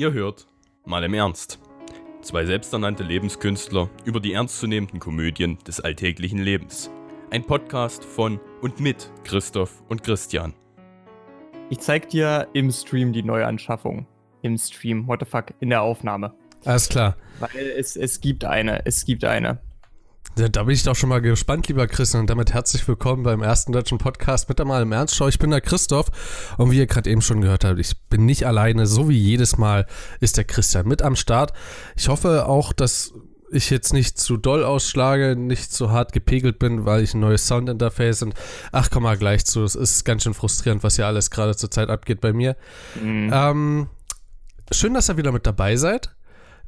Ihr hört mal im Ernst. Zwei selbsternannte Lebenskünstler über die ernstzunehmenden Komödien des alltäglichen Lebens. Ein Podcast von und mit Christoph und Christian. Ich zeig dir im Stream die Neuanschaffung. Im Stream, what the fuck, in der Aufnahme. Alles klar. Weil es, es gibt eine, es gibt eine. Ja, da bin ich doch schon mal gespannt, lieber Christian. Und damit herzlich willkommen beim ersten deutschen Podcast mit einmal im Ernst. Schau, ich bin der Christoph. Und wie ihr gerade eben schon gehört habt, ich bin nicht alleine. So wie jedes Mal ist der Christian mit am Start. Ich hoffe auch, dass ich jetzt nicht zu doll ausschlage, nicht zu hart gepegelt bin, weil ich ein neues Soundinterface und ach, komm mal gleich zu. Es ist ganz schön frustrierend, was hier alles gerade zur Zeit abgeht bei mir. Mhm. Ähm, schön, dass ihr wieder mit dabei seid.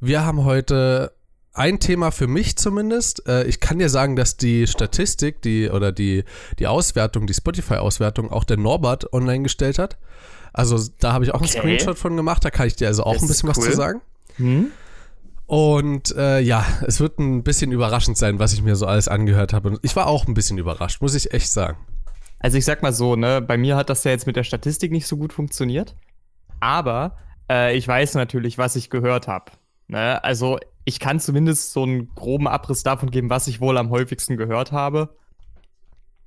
Wir haben heute ein Thema für mich zumindest. Äh, ich kann dir sagen, dass die Statistik, die oder die, die Auswertung, die Spotify-Auswertung auch der Norbert online gestellt hat. Also da habe ich auch okay. einen Screenshot von gemacht, da kann ich dir also auch das ein bisschen cool. was zu sagen. Hm? Und äh, ja, es wird ein bisschen überraschend sein, was ich mir so alles angehört habe. Und ich war auch ein bisschen überrascht, muss ich echt sagen. Also ich sag mal so, ne, bei mir hat das ja jetzt mit der Statistik nicht so gut funktioniert. Aber äh, ich weiß natürlich, was ich gehört habe. Ne? Also ich kann zumindest so einen groben Abriss davon geben, was ich wohl am häufigsten gehört habe.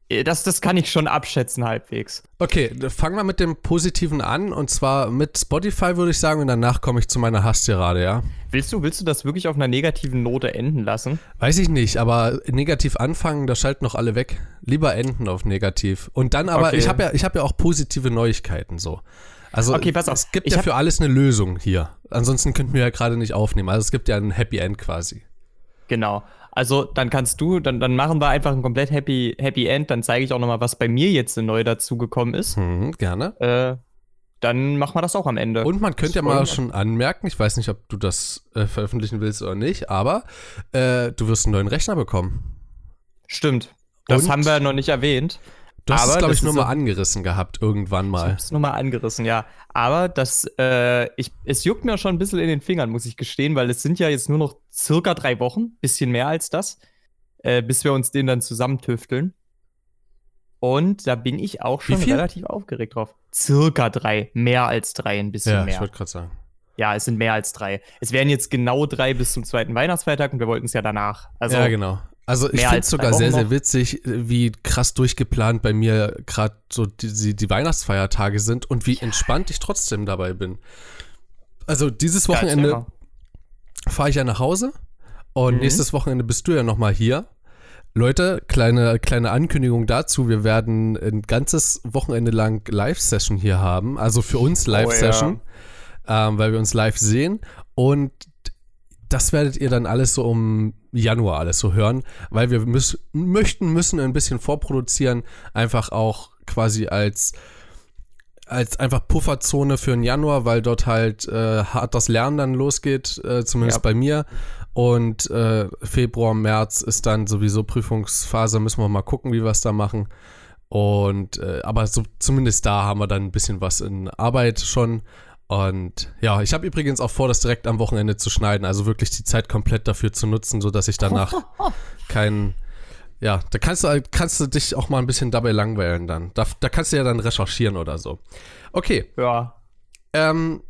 Äh, das, das kann ich schon abschätzen halbwegs. Okay, fangen wir mit dem Positiven an und zwar mit Spotify würde ich sagen und danach komme ich zu meiner Hasstirade, ja. Willst du, willst du das wirklich auf einer negativen Note enden lassen? Weiß ich nicht, aber negativ anfangen, da schalten noch alle weg. Lieber enden auf negativ. Und dann aber, okay. ich habe ja, hab ja auch positive Neuigkeiten so. Also okay, pass auf. es gibt ich ja für alles eine Lösung hier. Ansonsten könnten wir ja gerade nicht aufnehmen. Also es gibt ja ein Happy End quasi. Genau. Also dann kannst du, dann, dann machen wir einfach ein komplett Happy, Happy End. Dann zeige ich auch nochmal, was bei mir jetzt neu dazugekommen ist. Hm, gerne. Äh, dann machen wir das auch am Ende. Und man könnte ja mal schon anmerken, ich weiß nicht, ob du das äh, veröffentlichen willst oder nicht, aber äh, du wirst einen neuen Rechner bekommen. Stimmt. Das Und haben wir noch nicht erwähnt. Du hast es, glaube ich, nur mal angerissen gehabt, irgendwann mal. Ich habe es nur mal angerissen, ja. Aber das, äh, ich, es juckt mir schon ein bisschen in den Fingern, muss ich gestehen, weil es sind ja jetzt nur noch circa drei Wochen, bisschen mehr als das, äh, bis wir uns den dann zusammentüfteln. Und da bin ich auch schon relativ aufgeregt drauf. Circa drei, mehr als drei, ein bisschen ja, mehr. Ja, ich wollte gerade sagen. Ja, es sind mehr als drei. Es wären jetzt genau drei bis zum zweiten Weihnachtsfeiertag und wir wollten es ja danach. Also, ja, genau. Also ich finde es sogar sehr, sehr witzig, wie krass durchgeplant bei mir gerade so die, die, Weihnachtsfeiertage sind und wie entspannt ich trotzdem dabei bin. Also dieses Wochenende fahre ich ja nach Hause und mhm. nächstes Wochenende bist du ja noch mal hier. Leute, kleine, kleine Ankündigung dazu. Wir werden ein ganzes Wochenende lang Live-Session hier haben. Also für uns Live-Session, oh, ja. ähm, weil wir uns live sehen. Und das werdet ihr dann alles so um Januar alles so hören, weil wir müssen, möchten, müssen ein bisschen vorproduzieren, einfach auch quasi als als einfach Pufferzone für den Januar, weil dort halt äh, hart das Lernen dann losgeht, äh, zumindest ja. bei mir. Und äh, Februar, März ist dann sowieso Prüfungsphase, müssen wir mal gucken, wie wir es da machen. Und äh, aber so, zumindest da haben wir dann ein bisschen was in Arbeit schon. Und ja, ich habe übrigens auch vor, das direkt am Wochenende zu schneiden, also wirklich die Zeit komplett dafür zu nutzen, sodass ich danach keinen. Ja, da kannst du, kannst du dich auch mal ein bisschen dabei langweilen dann. Da, da kannst du ja dann recherchieren oder so. Okay. Ja. Ähm,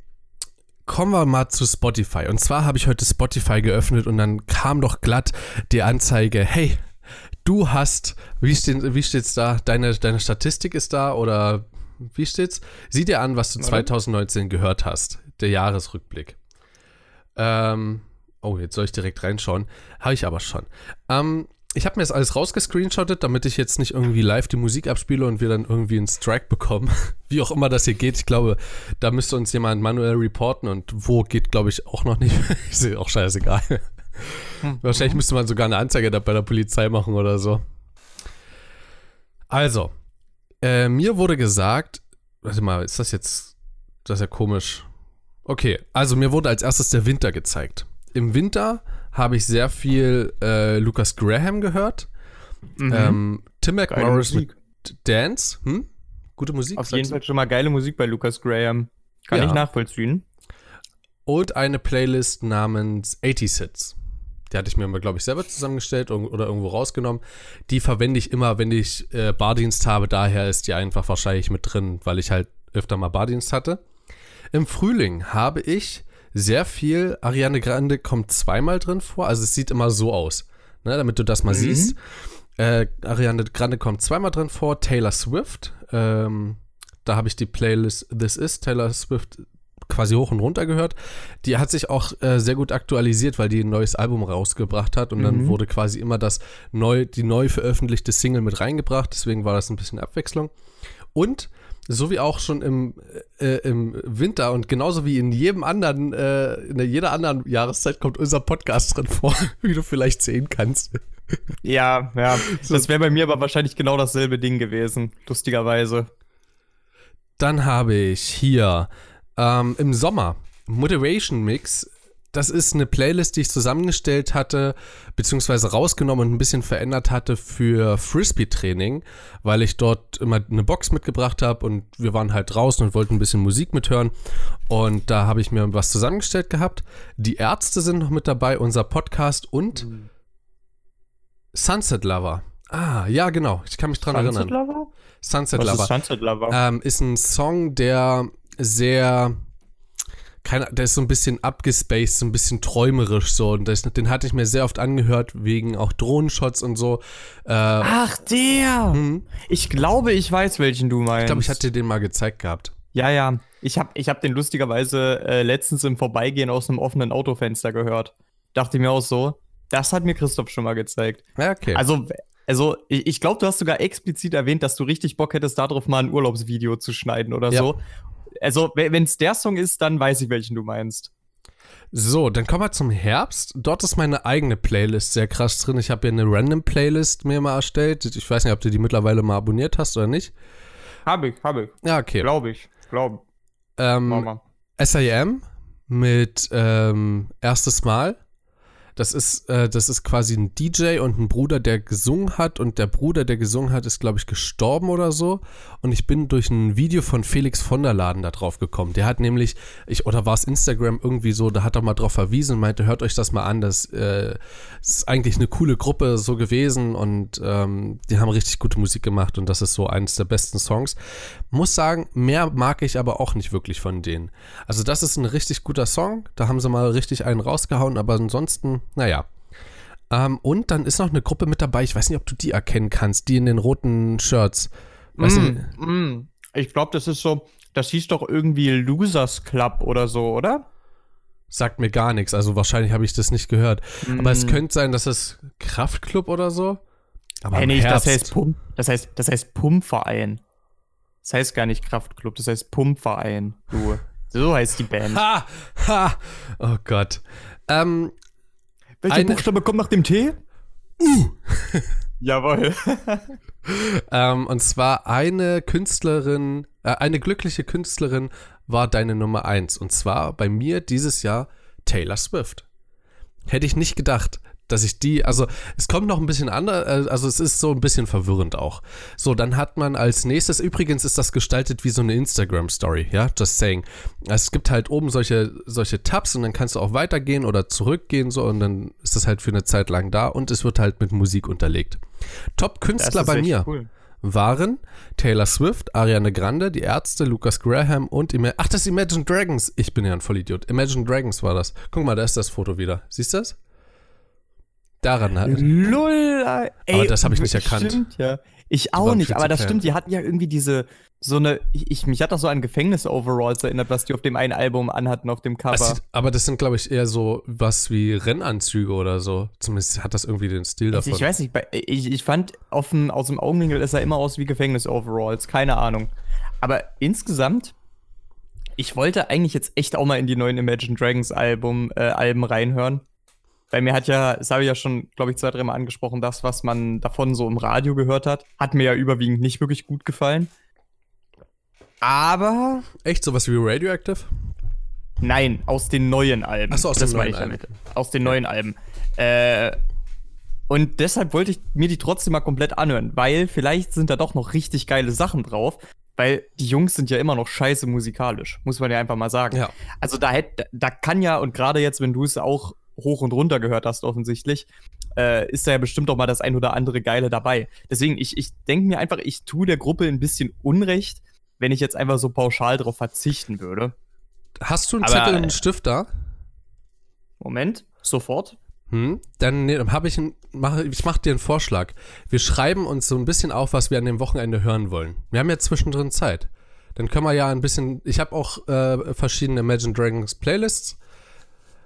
kommen wir mal zu Spotify. Und zwar habe ich heute Spotify geöffnet und dann kam doch glatt die Anzeige, hey, du hast, wie, steht, wie steht's da? Deine, deine Statistik ist da oder wie steht's? Sieh dir an, was du 2019 gehört hast. Der Jahresrückblick. Ähm, oh, jetzt soll ich direkt reinschauen. Habe ich aber schon. Ähm, ich habe mir das alles rausgescreenshottet, damit ich jetzt nicht irgendwie live die Musik abspiele und wir dann irgendwie einen Strike bekommen. Wie auch immer das hier geht. Ich glaube, da müsste uns jemand manuell reporten und wo geht, glaube ich, auch noch nicht. ich sehe auch scheißegal. Hm. Wahrscheinlich müsste man sogar eine Anzeige da bei der Polizei machen oder so. Also, äh, mir wurde gesagt, warte mal, ist das jetzt, das ist ja komisch. Okay, also mir wurde als erstes der Winter gezeigt. Im Winter habe ich sehr viel äh, Lucas Graham gehört. Mhm. Ähm, Tim McMorris mit Dance. Hm? Gute Musik. Auf jeden Fall schon mal geile Musik bei Lucas Graham. Kann ja. ich nachvollziehen. Und eine Playlist namens 80 Sits. Die hatte ich mir glaube ich, selber zusammengestellt oder irgendwo rausgenommen. Die verwende ich immer, wenn ich äh, Bardienst habe. Daher ist die einfach wahrscheinlich mit drin, weil ich halt öfter mal Bardienst hatte. Im Frühling habe ich sehr viel. Ariane Grande kommt zweimal drin vor. Also es sieht immer so aus, ne, damit du das mal mhm. siehst. Äh, Ariane Grande kommt zweimal drin vor. Taylor Swift. Ähm, da habe ich die Playlist This Is Taylor Swift quasi hoch und runter gehört. Die hat sich auch äh, sehr gut aktualisiert, weil die ein neues Album rausgebracht hat und mhm. dann wurde quasi immer das neu, die neu veröffentlichte Single mit reingebracht. Deswegen war das ein bisschen Abwechslung. Und so wie auch schon im, äh, im Winter und genauso wie in jedem anderen, äh, in jeder anderen Jahreszeit kommt unser Podcast drin vor, wie du vielleicht sehen kannst. Ja, ja. Das wäre bei mir aber wahrscheinlich genau dasselbe Ding gewesen, lustigerweise. Dann habe ich hier ähm, im Sommer Moderation Mix das ist eine Playlist, die ich zusammengestellt hatte, beziehungsweise rausgenommen und ein bisschen verändert hatte für Frisbee-Training, weil ich dort immer eine Box mitgebracht habe und wir waren halt draußen und wollten ein bisschen Musik mithören. Und da habe ich mir was zusammengestellt gehabt. Die Ärzte sind noch mit dabei, unser Podcast und mhm. Sunset Lover. Ah, ja, genau. Ich kann mich dran Sunset erinnern. Lover? Sunset was Lover? Ist Sunset Lover? Ähm, ist ein Song, der sehr keine, der ist so ein bisschen abgespaced, so ein bisschen träumerisch so. Und das, den hatte ich mir sehr oft angehört, wegen auch Drohnenshots und so. Äh, Ach, der! Hm? Ich glaube, ich weiß, welchen du meinst. Ich glaube, ich hatte dir den mal gezeigt gehabt. Ja, ja. Ich habe ich hab den lustigerweise äh, letztens im Vorbeigehen aus einem offenen Autofenster gehört. Dachte mir auch so, das hat mir Christoph schon mal gezeigt. Ja, okay. Also, also ich, ich glaube, du hast sogar explizit erwähnt, dass du richtig Bock hättest, darauf mal ein Urlaubsvideo zu schneiden oder ja. so also, wenn es der Song ist, dann weiß ich, welchen du meinst. So, dann kommen wir zum Herbst. Dort ist meine eigene Playlist sehr krass drin. Ich habe hier eine random Playlist mir mal erstellt. Ich weiß nicht, ob du die mittlerweile mal abonniert hast oder nicht. Habe ich, habe ich. Ja, okay. Glaube ich, glaube. Ähm, SAM mit ähm, erstes Mal. Das ist, äh, das ist quasi ein DJ und ein Bruder, der gesungen hat. Und der Bruder, der gesungen hat, ist, glaube ich, gestorben oder so. Und ich bin durch ein Video von Felix von der Laden da drauf gekommen. Der hat nämlich, ich, oder war es Instagram irgendwie so, da hat er mal drauf verwiesen und meinte, hört euch das mal an. Das, äh, ist eigentlich eine coole Gruppe so gewesen. Und ähm, die haben richtig gute Musik gemacht. Und das ist so eines der besten Songs. Muss sagen, mehr mag ich aber auch nicht wirklich von denen. Also, das ist ein richtig guter Song. Da haben sie mal richtig einen rausgehauen. Aber ansonsten naja. Ähm, und dann ist noch eine Gruppe mit dabei, ich weiß nicht, ob du die erkennen kannst, die in den roten Shirts. Weißt mm, mm. Ich glaube, das ist so, das hieß doch irgendwie Losers Club oder so, oder? Sagt mir gar nichts, also wahrscheinlich habe ich das nicht gehört. Mm. Aber es mm. könnte sein, dass es Kraftclub oder so. Aber hey, nicht, das heißt Pump, das heißt, das heißt Pumpverein. Das heißt gar nicht Kraftclub, das heißt Pumpverein. Du. So heißt die Band. Ha! Ha! Oh Gott. Ähm, welcher eine, Buchstabe kommt nach dem T? U. Jawohl. ähm, und zwar eine Künstlerin, äh, eine glückliche Künstlerin war deine Nummer eins. Und zwar bei mir dieses Jahr Taylor Swift. Hätte ich nicht gedacht dass ich die, also es kommt noch ein bisschen anders, äh, also es ist so ein bisschen verwirrend auch. So, dann hat man als nächstes, übrigens ist das gestaltet wie so eine Instagram-Story, ja, just saying. Es gibt halt oben solche, solche Tabs und dann kannst du auch weitergehen oder zurückgehen so und dann ist das halt für eine Zeit lang da und es wird halt mit Musik unterlegt. Top-Künstler bei mir. Cool. Waren Taylor Swift, Ariana Grande, die Ärzte, Lucas Graham und Ima Ach, das ist Imagine Dragons. Ich bin ja ein Vollidiot. Imagine Dragons war das. Guck mal, da ist das Foto wieder. Siehst du das? Daran halt. Lull, ey, aber das habe ich nicht erkannt. Stimmt, ja. Ich auch nicht, aber das stimmt, die hatten ja irgendwie diese, so eine, ich, mich hat das so an Gefängnis-Overalls erinnert, was die auf dem einen Album anhatten, auf dem Cover. Sieht, aber das sind, glaube ich, eher so was wie Rennanzüge oder so. Zumindest hat das irgendwie den Stil davon. Ich weiß nicht, ich, ich fand offen, aus dem Augenwinkel, es sah immer aus wie Gefängnis-Overalls, keine Ahnung. Aber insgesamt, ich wollte eigentlich jetzt echt auch mal in die neuen Imagine Dragons Album, äh, Alben reinhören. Weil mir hat ja, das habe ich ja schon, glaube ich, zwei, dreimal angesprochen, das, was man davon so im Radio gehört hat, hat mir ja überwiegend nicht wirklich gut gefallen. Aber. Echt sowas wie Radioactive? Nein, aus den neuen Alben. Achso, aus den neuen Alben. Aus den neuen Alben. Äh, und deshalb wollte ich mir die trotzdem mal komplett anhören, weil vielleicht sind da doch noch richtig geile Sachen drauf. Weil die Jungs sind ja immer noch scheiße musikalisch, muss man ja einfach mal sagen. Ja. Also da hätte, da kann ja, und gerade jetzt, wenn du es auch hoch und runter gehört hast, offensichtlich, äh, ist da ja bestimmt auch mal das ein oder andere Geile dabei. Deswegen, ich, ich denke mir einfach, ich tue der Gruppe ein bisschen Unrecht, wenn ich jetzt einfach so pauschal darauf verzichten würde. Hast du einen Aber, Zettel und einen Stift da? Moment, sofort. Hm, dann nee, habe ich, mach, ich mach dir einen Vorschlag. Wir schreiben uns so ein bisschen auf, was wir an dem Wochenende hören wollen. Wir haben ja zwischendrin Zeit. Dann können wir ja ein bisschen, ich habe auch äh, verschiedene Imagine Dragons Playlists.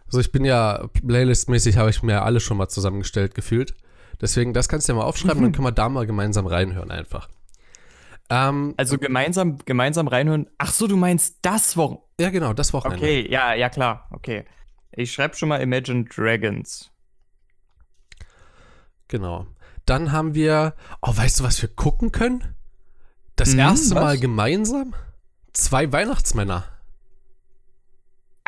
Also ich bin ja, Playlist-mäßig habe ich mir alle schon mal zusammengestellt gefühlt. Deswegen, das kannst du ja mal aufschreiben, mhm. dann können wir da mal gemeinsam reinhören einfach. Ähm, also gemeinsam, gemeinsam reinhören. Ach so, du meinst das Wochenende? Ja, genau, das Wochenende. Okay, ja, ja, klar. Okay. Ich schreibe schon mal Imagine Dragons. Genau. Dann haben wir, oh, weißt du, was wir gucken können? Das hm, erste was? Mal gemeinsam? Zwei Weihnachtsmänner.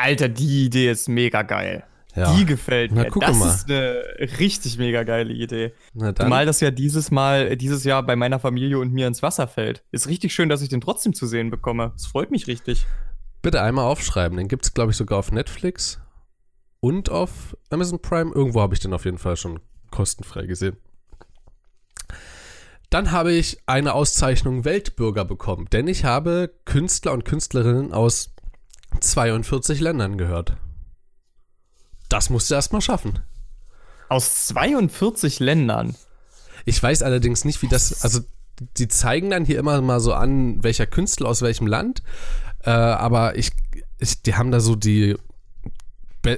Alter, die Idee ist mega geil. Ja. Die gefällt mir. Na, das mal. ist eine richtig mega geile Idee. Zumal das ja dieses Mal, dieses Jahr bei meiner Familie und mir ins Wasser fällt. Ist richtig schön, dass ich den trotzdem zu sehen bekomme. Es freut mich richtig. Bitte einmal aufschreiben. Den gibt es, glaube ich, sogar auf Netflix und auf Amazon Prime. Irgendwo habe ich den auf jeden Fall schon kostenfrei gesehen. Dann habe ich eine Auszeichnung Weltbürger bekommen, denn ich habe Künstler und Künstlerinnen aus 42 Ländern gehört. Das musst du erstmal schaffen. Aus 42 Ländern? Ich weiß allerdings nicht, wie das. Also, die zeigen dann hier immer mal so an, welcher Künstler aus welchem Land. Äh, aber ich, ich, die haben da so die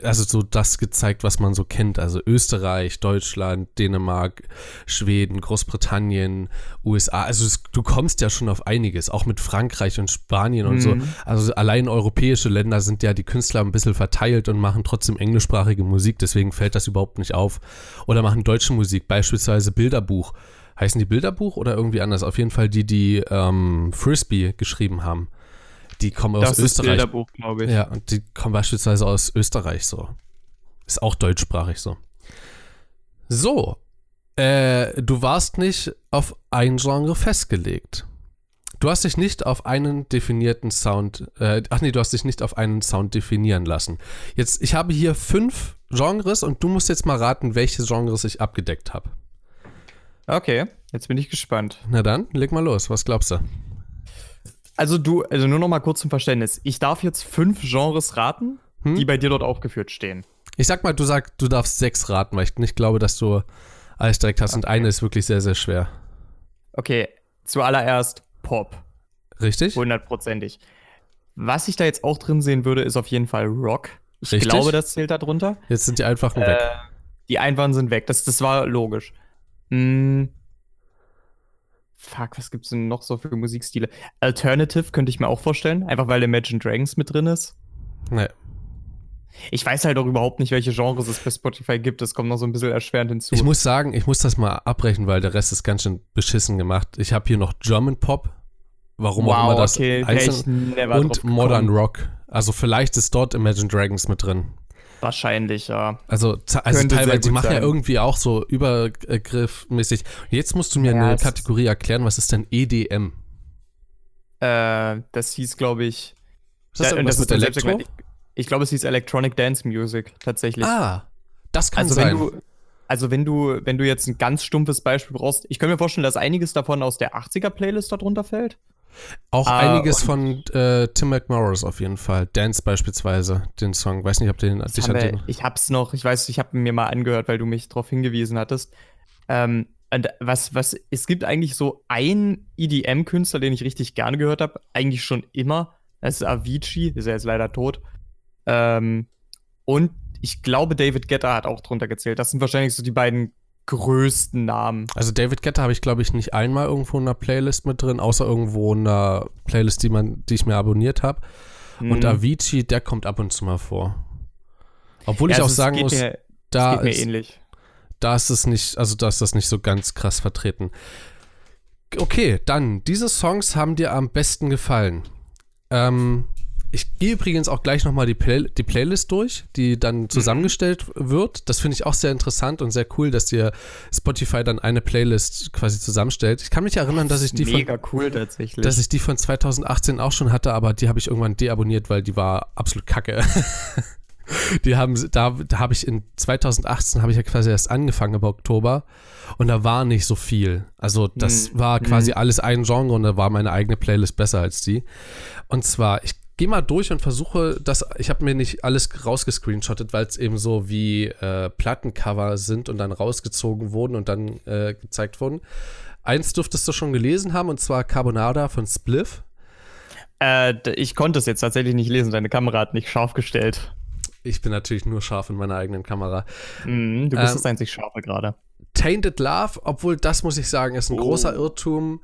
also so das gezeigt, was man so kennt. Also Österreich, Deutschland, Dänemark, Schweden, Großbritannien, USA. Also es, du kommst ja schon auf einiges, auch mit Frankreich und Spanien und mhm. so. Also allein europäische Länder sind ja die Künstler ein bisschen verteilt und machen trotzdem englischsprachige Musik, deswegen fällt das überhaupt nicht auf. Oder machen deutsche Musik, beispielsweise Bilderbuch. Heißen die Bilderbuch oder irgendwie anders? Auf jeden Fall die, die ähm, Frisbee geschrieben haben. Die kommen das aus ist Österreich. Bilderbuch, glaube ich. Ja, und die kommen beispielsweise aus Österreich so. Ist auch deutschsprachig so. So. Äh, du warst nicht auf ein Genre festgelegt. Du hast dich nicht auf einen definierten Sound, äh, ach nee, du hast dich nicht auf einen Sound definieren lassen. Jetzt, ich habe hier fünf Genres und du musst jetzt mal raten, welche Genres ich abgedeckt habe. Okay, jetzt bin ich gespannt. Na dann, leg mal los. Was glaubst du? Also du, also nur noch mal kurz zum Verständnis. Ich darf jetzt fünf Genres raten, hm? die bei dir dort aufgeführt stehen. Ich sag mal, du sagst, du darfst sechs raten, weil ich nicht glaube, dass du alles direkt hast. Okay. Und eine ist wirklich sehr, sehr schwer. Okay, zuallererst Pop. Richtig? Hundertprozentig. Was ich da jetzt auch drin sehen würde, ist auf jeden Fall Rock. Ich Richtig? glaube, das zählt da drunter. Jetzt sind die einfachen äh, weg. Die einfachen sind weg. Das, das war logisch. Hm, Fuck, was gibt's denn noch so für Musikstile? Alternative könnte ich mir auch vorstellen, einfach weil Imagine Dragons mit drin ist. Nee. Ich weiß halt auch überhaupt nicht, welche Genres es bei Spotify gibt. Das kommt noch so ein bisschen erschwerend hinzu. Ich muss sagen, ich muss das mal abbrechen, weil der Rest ist ganz schön beschissen gemacht. Ich habe hier noch German Pop. Warum wow, auch immer das okay, heißt. Und Modern Rock. Also vielleicht ist dort Imagine Dragons mit drin. Wahrscheinlich, ja. Also, also teilweise, die machen sein. ja irgendwie auch so übergriffmäßig. Jetzt musst du mir ja, eine Kategorie erklären, was ist denn EDM? Äh, das hieß, glaube ich. Ist das, da, das mit Elektro? Ich, ich glaube, es hieß Electronic Dance Music, tatsächlich. Ah, das kann also, sein. Wenn du, also wenn du, wenn du jetzt ein ganz stumpfes Beispiel brauchst, ich könnte mir vorstellen, dass einiges davon aus der 80er-Playlist darunter fällt. Auch ah, einiges von äh, Tim McMorris auf jeden Fall. Dance beispielsweise, den Song. Weiß nicht, ob den. Dich wir, den ich hab's noch, ich weiß, ich habe mir mal angehört, weil du mich darauf hingewiesen hattest. Ähm, und was, was, es gibt eigentlich so einen EDM-Künstler, den ich richtig gerne gehört habe, eigentlich schon immer. Das ist Avicii, ist er jetzt leider tot. Ähm, und ich glaube, David Guetta hat auch drunter gezählt. Das sind wahrscheinlich so die beiden größten Namen. Also David Guetta habe ich, glaube ich, nicht einmal irgendwo in einer Playlist mit drin, außer irgendwo in einer Playlist, die, man, die ich mir abonniert habe. Mhm. Und Avicii, der kommt ab und zu mal vor. Obwohl ja, ich also auch sagen muss, mir, da, ist, ähnlich. da ist es nicht, also da ist das nicht so ganz krass vertreten. Okay, dann, diese Songs haben dir am besten gefallen. Ähm, ich gehe übrigens auch gleich nochmal die, Play die Playlist durch, die dann mhm. zusammengestellt mhm. wird. Das finde ich auch sehr interessant und sehr cool, dass dir Spotify dann eine Playlist quasi zusammenstellt. Ich kann mich erinnern, dass ich die mega von, cool tatsächlich. dass ich die von 2018 auch schon hatte, aber die habe ich irgendwann deabonniert, weil die war absolut kacke. die haben, da, da habe ich in 2018 habe ich ja quasi erst angefangen im Oktober und da war nicht so viel. Also das mhm. war quasi mhm. alles ein Genre und da war meine eigene Playlist besser als die. Und zwar, ich gehe mal durch und versuche das. Ich habe mir nicht alles rausgescreenshottet, weil es eben so wie äh, Plattencover sind und dann rausgezogen wurden und dann äh, gezeigt wurden. Eins dürftest du schon gelesen haben, und zwar Carbonada von Spliff. Äh, ich konnte es jetzt tatsächlich nicht lesen, deine Kamera hat nicht scharf gestellt. Ich bin natürlich nur scharf in meiner eigenen Kamera. Mm, du bist ähm, das einzig Scharfe gerade. Tainted Love, obwohl das muss ich sagen, ist ein oh. großer Irrtum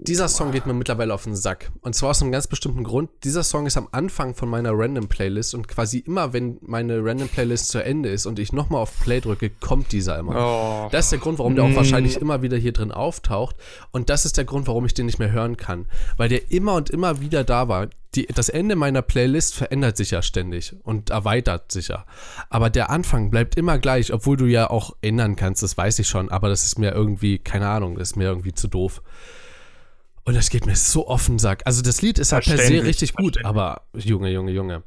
dieser Song geht mir mittlerweile auf den Sack. Und zwar aus einem ganz bestimmten Grund. Dieser Song ist am Anfang von meiner Random Playlist und quasi immer, wenn meine Random Playlist zu Ende ist und ich nochmal auf Play drücke, kommt dieser immer. Oh. Das ist der Grund, warum der auch mm. wahrscheinlich immer wieder hier drin auftaucht. Und das ist der Grund, warum ich den nicht mehr hören kann. Weil der immer und immer wieder da war. Die, das Ende meiner Playlist verändert sich ja ständig und erweitert sich ja. Aber der Anfang bleibt immer gleich, obwohl du ja auch ändern kannst, das weiß ich schon. Aber das ist mir irgendwie, keine Ahnung, das ist mir irgendwie zu doof. Und das geht mir so offen Sack. Also das Lied ist ja per se richtig gut, aber Junge, Junge, Junge.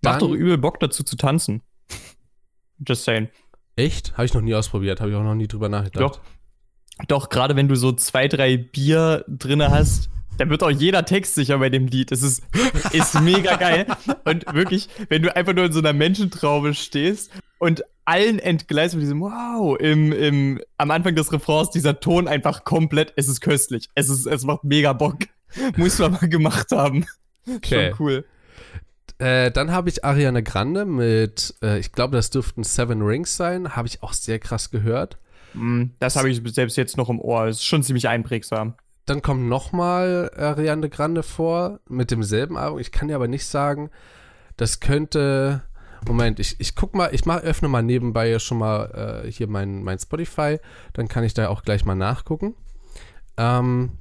Dann, Macht doch übel Bock dazu zu tanzen. Just saying. Echt? Habe ich noch nie ausprobiert, habe ich auch noch nie drüber nachgedacht. Doch. Doch, gerade wenn du so zwei, drei Bier drinne hast, dann wird auch jeder Text sicher bei dem Lied. Es ist, ist mega geil. Und wirklich, wenn du einfach nur in so einer Menschentraube stehst und allen entgleist mit diesem Wow im, im, am Anfang des Refrains dieser Ton einfach komplett, es ist köstlich. Es, ist, es macht mega Bock. Muss man mal gemacht haben. Okay. Schon cool. Äh, dann habe ich Ariane Grande mit, äh, ich glaube, das dürften Seven Rings sein. Habe ich auch sehr krass gehört. Mm, das habe ich selbst jetzt noch im Ohr. Ist schon ziemlich einprägsam. Dann kommt nochmal Ariane Grande vor mit demselben Album. Ich kann dir aber nicht sagen, das könnte Moment, ich, ich guck mal, ich mach, öffne mal nebenbei schon mal äh, hier mein, mein Spotify, dann kann ich da auch gleich mal nachgucken. Ähm,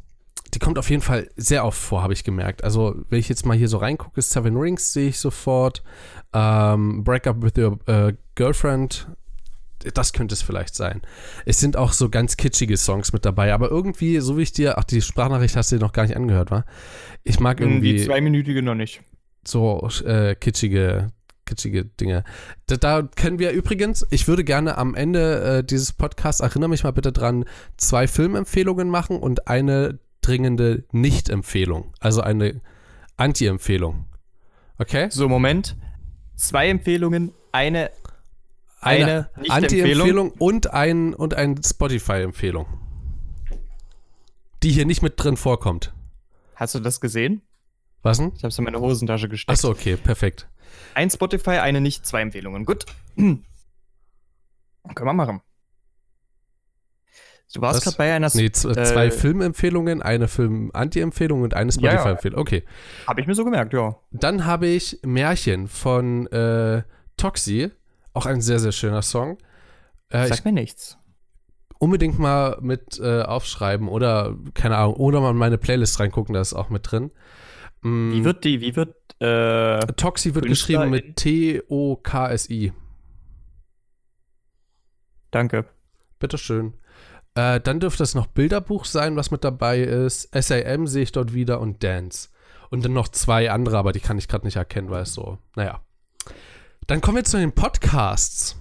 die kommt auf jeden Fall sehr oft vor, habe ich gemerkt. Also, wenn ich jetzt mal hier so reingucke, Seven Rings sehe ich sofort. Ähm, Break Up with Your äh, Girlfriend, das könnte es vielleicht sein. Es sind auch so ganz kitschige Songs mit dabei, aber irgendwie, so wie ich dir, ach, die Sprachnachricht hast du dir noch gar nicht angehört, wa? Ich mag irgendwie. Die zweiminütige noch nicht. So äh, kitschige kitschige Dinge. Da, da, können wir übrigens, ich würde gerne am Ende äh, dieses Podcasts, erinnere mich mal bitte dran, zwei Filmempfehlungen machen und eine dringende Nicht-Empfehlung. Also eine Anti-Empfehlung. Okay? So, Moment. Zwei Empfehlungen, eine, eine, eine Anti-Empfehlung und ein, und eine Spotify-Empfehlung. Die hier nicht mit drin vorkommt. Hast du das gesehen? Was denn? Ich habe es in meine Hosentasche gesteckt. Achso, okay, perfekt. Ein Spotify, eine nicht, zwei Empfehlungen. Gut. Können wir machen. Du warst gerade bei einer. Nee, äh, zwei Filmempfehlungen, eine Film-Anti-Empfehlung und eine Spotify-Empfehlung. Ja. Okay. Habe ich mir so gemerkt, ja. Dann habe ich Märchen von äh, Toxi. Auch ein sehr, sehr schöner Song. Äh, Sag mir nichts. Unbedingt mal mit äh, aufschreiben oder, keine Ahnung, oder mal in meine Playlist reingucken, da ist auch mit drin. Mm. Wie wird die, wie wird äh, Toxi wird geschrieben mit T-O-K-S-I. Danke. Bitteschön. Äh, dann dürfte es noch Bilderbuch sein, was mit dabei ist. SAM sehe ich dort wieder und Dance. Und dann noch zwei andere, aber die kann ich gerade nicht erkennen, weil es so, naja. Dann kommen wir zu den Podcasts.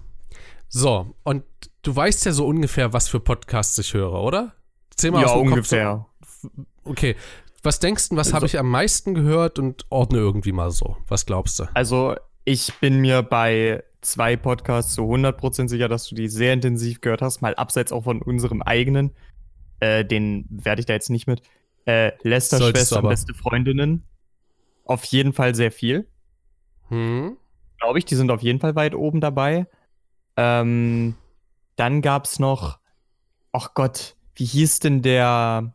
So, und du weißt ja so ungefähr, was für Podcasts ich höre, oder? Zähl mal ja, aus dem ungefähr. Kopf so. Okay, was denkst du, was habe also ich am meisten gehört und ordne irgendwie mal so? Was glaubst du? Also, ich bin mir bei zwei Podcasts zu 100% sicher, dass du die sehr intensiv gehört hast, mal abseits auch von unserem eigenen. Äh, den werde ich da jetzt nicht mit. Äh, Lester Schwester, beste Freundinnen. Auf jeden Fall sehr viel. Hm. Glaube ich, die sind auf jeden Fall weit oben dabei. Ähm, dann gab es noch, ach Gott, wie hieß denn der,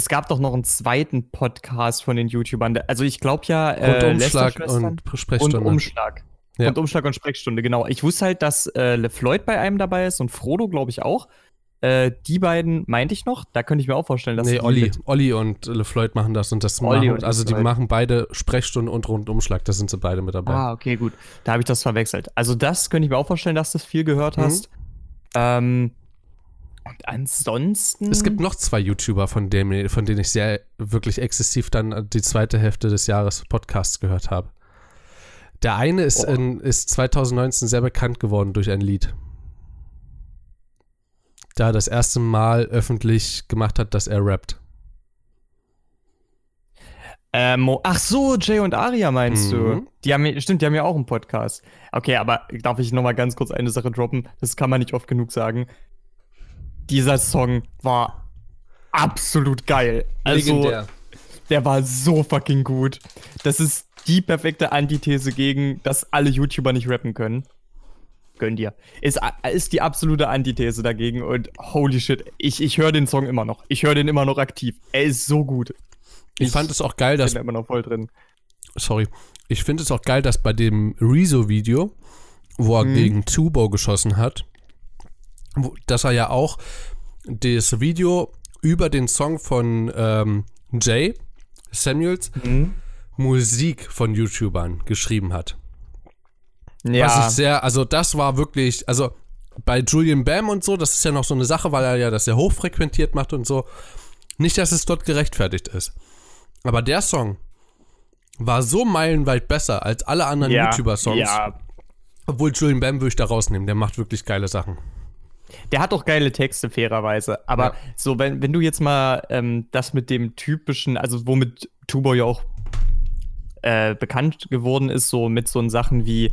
es gab doch noch einen zweiten Podcast von den YouTubern. Also ich glaube ja, äh, Umschlag und Sprechstunde. Und Umschlag. Ja. Und Umschlag und Sprechstunde, genau. Ich wusste halt, dass äh, LeFloid bei einem dabei ist und Frodo, glaube ich, auch. Äh, die beiden meinte ich noch. Da könnte ich mir auch vorstellen, dass Nee, Olli. Olli und LeFloid machen das und das Olli machen, und also die machen beide Sprechstunde und Rundumschlag. Da sind sie beide mit dabei. Ah, okay, gut. Da habe ich das verwechselt. Also das könnte ich mir auch vorstellen, dass du das viel gehört mhm. hast. Ähm, und ansonsten. Es gibt noch zwei YouTuber, von, dem, von denen ich sehr wirklich exzessiv dann die zweite Hälfte des Jahres Podcasts gehört habe. Der eine ist, in, ist 2019 sehr bekannt geworden durch ein Lied. Da er das erste Mal öffentlich gemacht hat, dass er rappt. Ähm, ach so, Jay und Aria meinst mhm. du? Die haben, stimmt, die haben ja auch einen Podcast. Okay, aber darf ich noch mal ganz kurz eine Sache droppen? Das kann man nicht oft genug sagen. Dieser Song war absolut geil. Also, Legendär. der war so fucking gut. Das ist die perfekte Antithese gegen, dass alle YouTuber nicht rappen können. Gönn dir. Ist, ist die absolute Antithese dagegen und holy shit, ich, ich höre den Song immer noch. Ich höre den immer noch aktiv. Er ist so gut. Ich, ich fand es auch geil, dass. Bin immer noch voll drin. Sorry. Ich finde es auch geil, dass bei dem Rezo-Video, wo er hm. gegen Tubo geschossen hat, dass er ja auch das Video über den Song von ähm, Jay Samuels mhm. Musik von YouTubern geschrieben hat. Ja. Was ich sehr, also das war wirklich, also bei Julian Bam und so, das ist ja noch so eine Sache, weil er ja das sehr hochfrequentiert macht und so. Nicht, dass es dort gerechtfertigt ist. Aber der Song war so meilenweit besser als alle anderen ja, YouTuber-Songs. Ja. Obwohl Julian Bam würde ich da rausnehmen, der macht wirklich geile Sachen. Der hat auch geile Texte, fairerweise. Aber ja. so, wenn, wenn du jetzt mal ähm, das mit dem typischen, also womit Tubo ja auch äh, bekannt geworden ist, so mit so Sachen wie,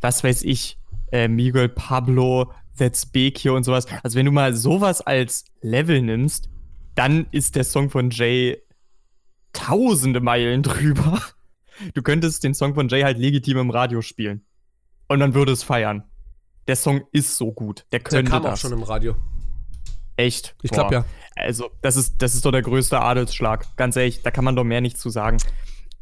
was weiß ich, äh, Miguel Pablo, That's Big hier und sowas. Also wenn du mal sowas als Level nimmst, dann ist der Song von Jay tausende Meilen drüber. Du könntest den Song von Jay halt legitim im Radio spielen. Und man würde es feiern. Der Song ist so gut. Der könnte Der kam das. auch schon im Radio. Echt? Ich glaube ja. Also, das ist, das ist doch der größte Adelsschlag. Ganz ehrlich, da kann man doch mehr nicht zu sagen.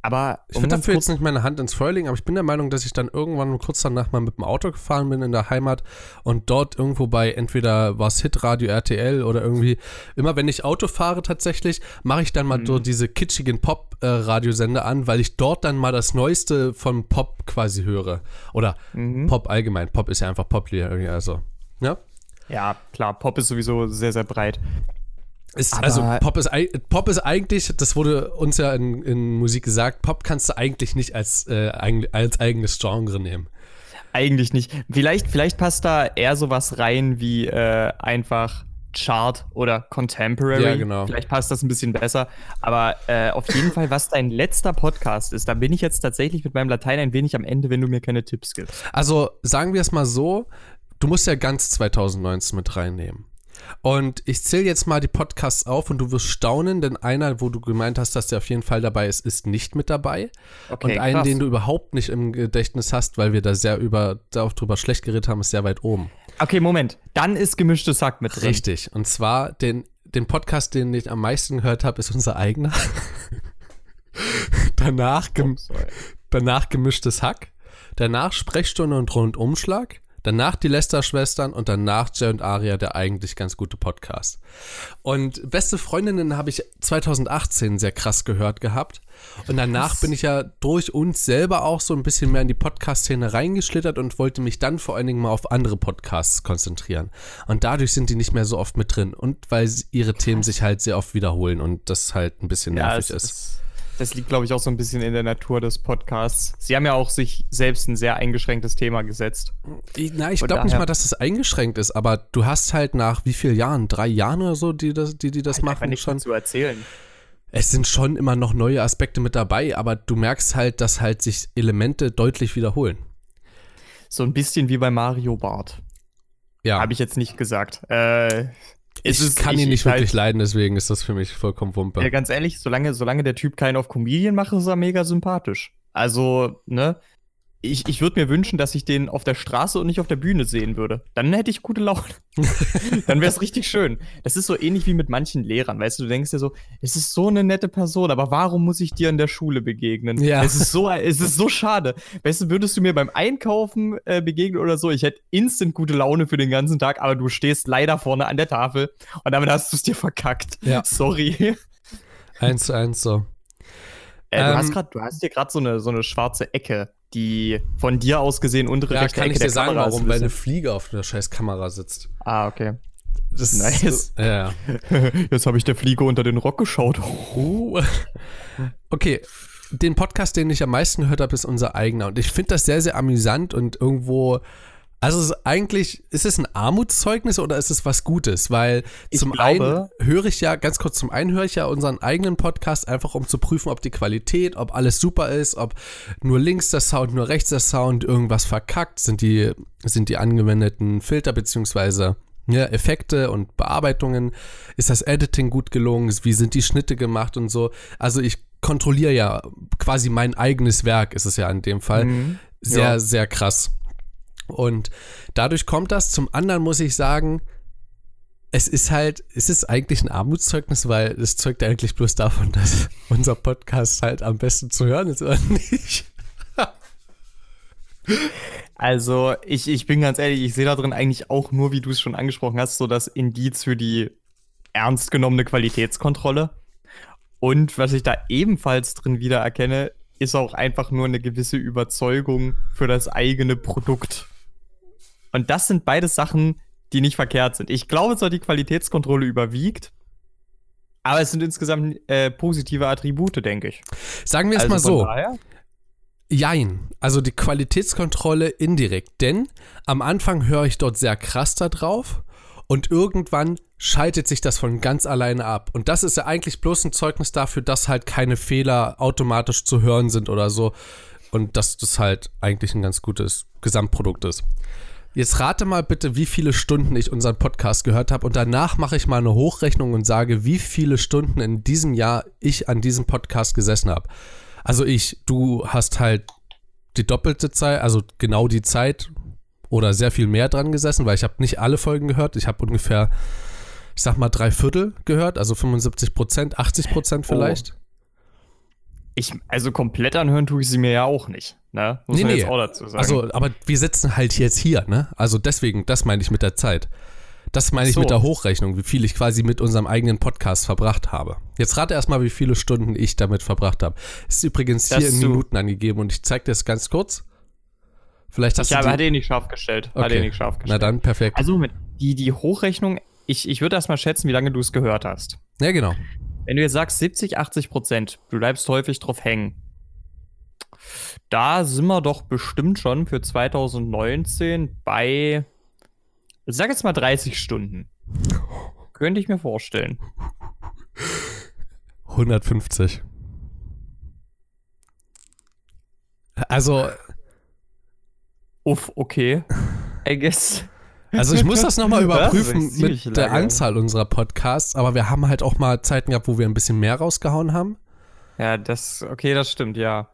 Aber ich würde dafür jetzt nicht meine Hand ins Feuer legen, aber ich bin der Meinung, dass ich dann irgendwann kurz danach mal mit dem Auto gefahren bin in der Heimat und dort irgendwo bei entweder war es Hitradio RTL oder irgendwie, immer wenn ich Auto fahre tatsächlich, mache ich dann mal mhm. so diese kitschigen Pop-Radiosender an, weil ich dort dann mal das Neueste von Pop quasi höre. Oder mhm. Pop allgemein. Pop ist ja einfach Pop, also. Ja? Ja, klar, Pop ist sowieso sehr, sehr breit. Ist, also Pop ist, Pop ist eigentlich, das wurde uns ja in, in Musik gesagt, Pop kannst du eigentlich nicht als, äh, als eigenes Genre nehmen. Eigentlich nicht. Vielleicht, vielleicht passt da eher sowas rein wie äh, einfach Chart oder Contemporary. Ja, genau. Vielleicht passt das ein bisschen besser. Aber äh, auf jeden Fall, was dein letzter Podcast ist, da bin ich jetzt tatsächlich mit meinem Latein ein wenig am Ende, wenn du mir keine Tipps gibst. Also sagen wir es mal so, du musst ja ganz 2019 mit reinnehmen. Und ich zähle jetzt mal die Podcasts auf und du wirst staunen, denn einer, wo du gemeint hast, dass der auf jeden Fall dabei ist, ist nicht mit dabei. Okay, und einen, krass. den du überhaupt nicht im Gedächtnis hast, weil wir da sehr über, darüber schlecht geredet haben, ist sehr weit oben. Okay, Moment. Dann ist gemischtes Sack mit drin. Richtig. Und zwar den, den Podcast, den ich am meisten gehört habe, ist unser eigener. danach, gem oh, danach gemischtes Hack. Danach Sprechstunde und Rundumschlag danach die Lester-Schwestern und danach Jay und Aria, der eigentlich ganz gute Podcast. Und Beste Freundinnen habe ich 2018 sehr krass gehört gehabt. Und danach Was? bin ich ja durch uns selber auch so ein bisschen mehr in die Podcast-Szene reingeschlittert und wollte mich dann vor allen Dingen mal auf andere Podcasts konzentrieren. Und dadurch sind die nicht mehr so oft mit drin. Und weil ihre Themen sich halt sehr oft wiederholen und das halt ein bisschen nervig ja, ist. ist das liegt, glaube ich, auch so ein bisschen in der Natur des Podcasts. Sie haben ja auch sich selbst ein sehr eingeschränktes Thema gesetzt. Na, ich glaube nicht mal, dass es eingeschränkt ist, aber du hast halt nach wie vielen Jahren? Drei Jahren oder so, die das, die, die das machen? Einfach nicht schon zu erzählen. Es sind schon immer noch neue Aspekte mit dabei, aber du merkst halt, dass halt sich Elemente deutlich wiederholen. So ein bisschen wie bei Mario Bart. Ja. Habe ich jetzt nicht gesagt. Äh, ich ist, kann ich, ihn nicht wirklich halt, leiden, deswegen ist das für mich vollkommen wumpe. Ja, ganz ehrlich, solange, solange der Typ keinen auf Comedian macht, ist er mega sympathisch. Also, ne? Ich, ich würde mir wünschen, dass ich den auf der Straße und nicht auf der Bühne sehen würde. Dann hätte ich gute Laune. Dann wäre es richtig schön. Das ist so ähnlich wie mit manchen Lehrern, weißt du, du denkst dir so, es ist so eine nette Person, aber warum muss ich dir in der Schule begegnen? Ja. Es ist so, es ist so schade. Weißt du, würdest du mir beim Einkaufen äh, begegnen oder so, ich hätte instant gute Laune für den ganzen Tag, aber du stehst leider vorne an der Tafel und damit hast du es dir verkackt. Ja. Sorry. Eins zu eins so. Äh, du, ähm, hast grad, du hast hier gerade so eine, so eine schwarze Ecke die von dir aus gesehen untere ja, rechte kann Ecke ich dir sagen, Kamera warum, weil eine Fliege auf der scheiß Kamera sitzt. Ah, okay. Das nice. Ist, ja. Jetzt habe ich der Fliege unter den Rock geschaut. Uh. Okay, den Podcast, den ich am meisten gehört habe, ist unser eigener. Und ich finde das sehr, sehr amüsant und irgendwo Also eigentlich, ist es ein Armutszeugnis oder ist es was Gutes? Weil ich zum glaube, einen höre ich ja, ganz kurz zum einen höre ich ja unseren eigenen Podcast einfach, um zu prüfen, ob die Qualität, ob alles super ist, ob nur links der Sound, nur rechts der Sound, irgendwas verkackt, sind die, sind die angewendeten Filter beziehungsweise ja, Effekte und Bearbeitungen, ist das Editing gut gelungen, wie sind die Schnitte gemacht und so. Also ich kontrolliere ja quasi mein eigenes Werk, ist es ja in dem Fall. Mhm. Sehr, ja. sehr krass. Und dadurch kommt das. Zum anderen muss ich sagen, es ist halt, es ist eigentlich ein Armutszeugnis, weil es zeugt eigentlich bloß davon, dass unser Podcast halt am besten zu hören ist, oder nicht? Also, ich, ich bin ganz ehrlich, ich sehe da drin eigentlich auch nur, wie du es schon angesprochen hast, so das Indiz für die ernst genommene Qualitätskontrolle. Und was ich da ebenfalls drin wieder erkenne, ist auch einfach nur eine gewisse Überzeugung für das eigene Produkt. Und das sind beide Sachen, die nicht verkehrt sind. Ich glaube zwar, die Qualitätskontrolle überwiegt, aber es sind insgesamt äh, positive Attribute, denke ich. Sagen wir es also mal so. Daher, Jein, also die Qualitätskontrolle indirekt, denn am Anfang höre ich dort sehr krass da drauf und irgendwann schaltet sich das von ganz alleine ab. Und das ist ja eigentlich bloß ein Zeugnis dafür, dass halt keine Fehler automatisch zu hören sind oder so und dass das halt eigentlich ein ganz gutes Gesamtprodukt ist. Jetzt rate mal bitte, wie viele Stunden ich unseren Podcast gehört habe und danach mache ich mal eine Hochrechnung und sage, wie viele Stunden in diesem Jahr ich an diesem Podcast gesessen habe. Also ich, du hast halt die doppelte Zeit, also genau die Zeit oder sehr viel mehr dran gesessen, weil ich habe nicht alle Folgen gehört. Ich habe ungefähr, ich sag mal, drei Viertel gehört, also 75 Prozent, 80 Prozent oh. vielleicht. Oh. Ich, also komplett anhören tue ich sie mir ja auch nicht. Ne? Muss nee, man nee. jetzt auch dazu sagen. Also, aber wir sitzen halt jetzt hier, ne? Also deswegen, das meine ich mit der Zeit. Das meine ich so. mit der Hochrechnung, wie viel ich quasi mit unserem eigenen Podcast verbracht habe. Jetzt rate erstmal, wie viele Stunden ich damit verbracht habe. Ist übrigens das hier in Minuten angegeben und ich zeige dir das ganz kurz. Vielleicht hast ich du. Ja, hat eh nicht scharf gestellt. Okay. Hat eh nicht scharf gestellt. Na dann, perfekt. Also mit die, die Hochrechnung, ich, ich würde erstmal schätzen, wie lange du es gehört hast. Ja, genau. Wenn du jetzt sagst 70, 80 Prozent, du bleibst häufig drauf hängen. Da sind wir doch bestimmt schon für 2019 bei, ich sag jetzt mal 30 Stunden. Könnte ich mir vorstellen. 150. Also. Uff, okay. I guess. Also ich muss das nochmal überprüfen mit lange. der Anzahl unserer Podcasts, aber wir haben halt auch mal Zeiten gehabt, wo wir ein bisschen mehr rausgehauen haben. Ja, das, okay, das stimmt, ja.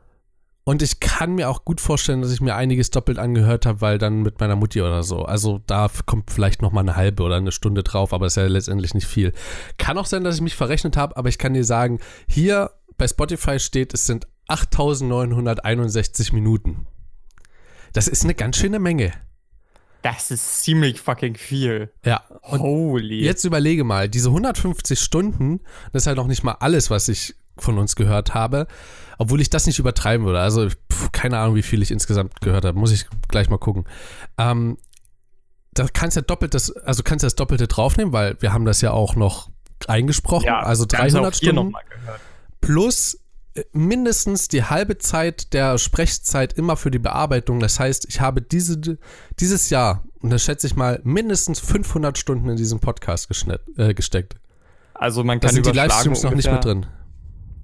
Und ich kann mir auch gut vorstellen, dass ich mir einiges doppelt angehört habe, weil dann mit meiner Mutti oder so. Also da kommt vielleicht noch mal eine halbe oder eine Stunde drauf, aber ist ja letztendlich nicht viel. Kann auch sein, dass ich mich verrechnet habe, aber ich kann dir sagen, hier bei Spotify steht, es sind 8961 Minuten. Das ist eine ganz schöne Menge. Das ist ziemlich fucking viel. Ja. Und Holy. Jetzt überlege mal, diese 150 Stunden, das ist halt noch nicht mal alles, was ich von uns gehört habe, obwohl ich das nicht übertreiben würde. Also, pf, keine Ahnung, wie viel ich insgesamt gehört habe. Muss ich gleich mal gucken. Ähm, da kannst du ja doppeltes, also kannst du das Doppelte draufnehmen, weil wir haben das ja auch noch eingesprochen. Ja, also 300 Stunden. Plus mindestens die halbe Zeit der Sprechzeit immer für die Bearbeitung. Das heißt, ich habe diese, dieses Jahr, und das schätze ich mal, mindestens 500 Stunden in diesem Podcast äh, gesteckt. Also man kann da sind die Livestreams noch nicht mit drin.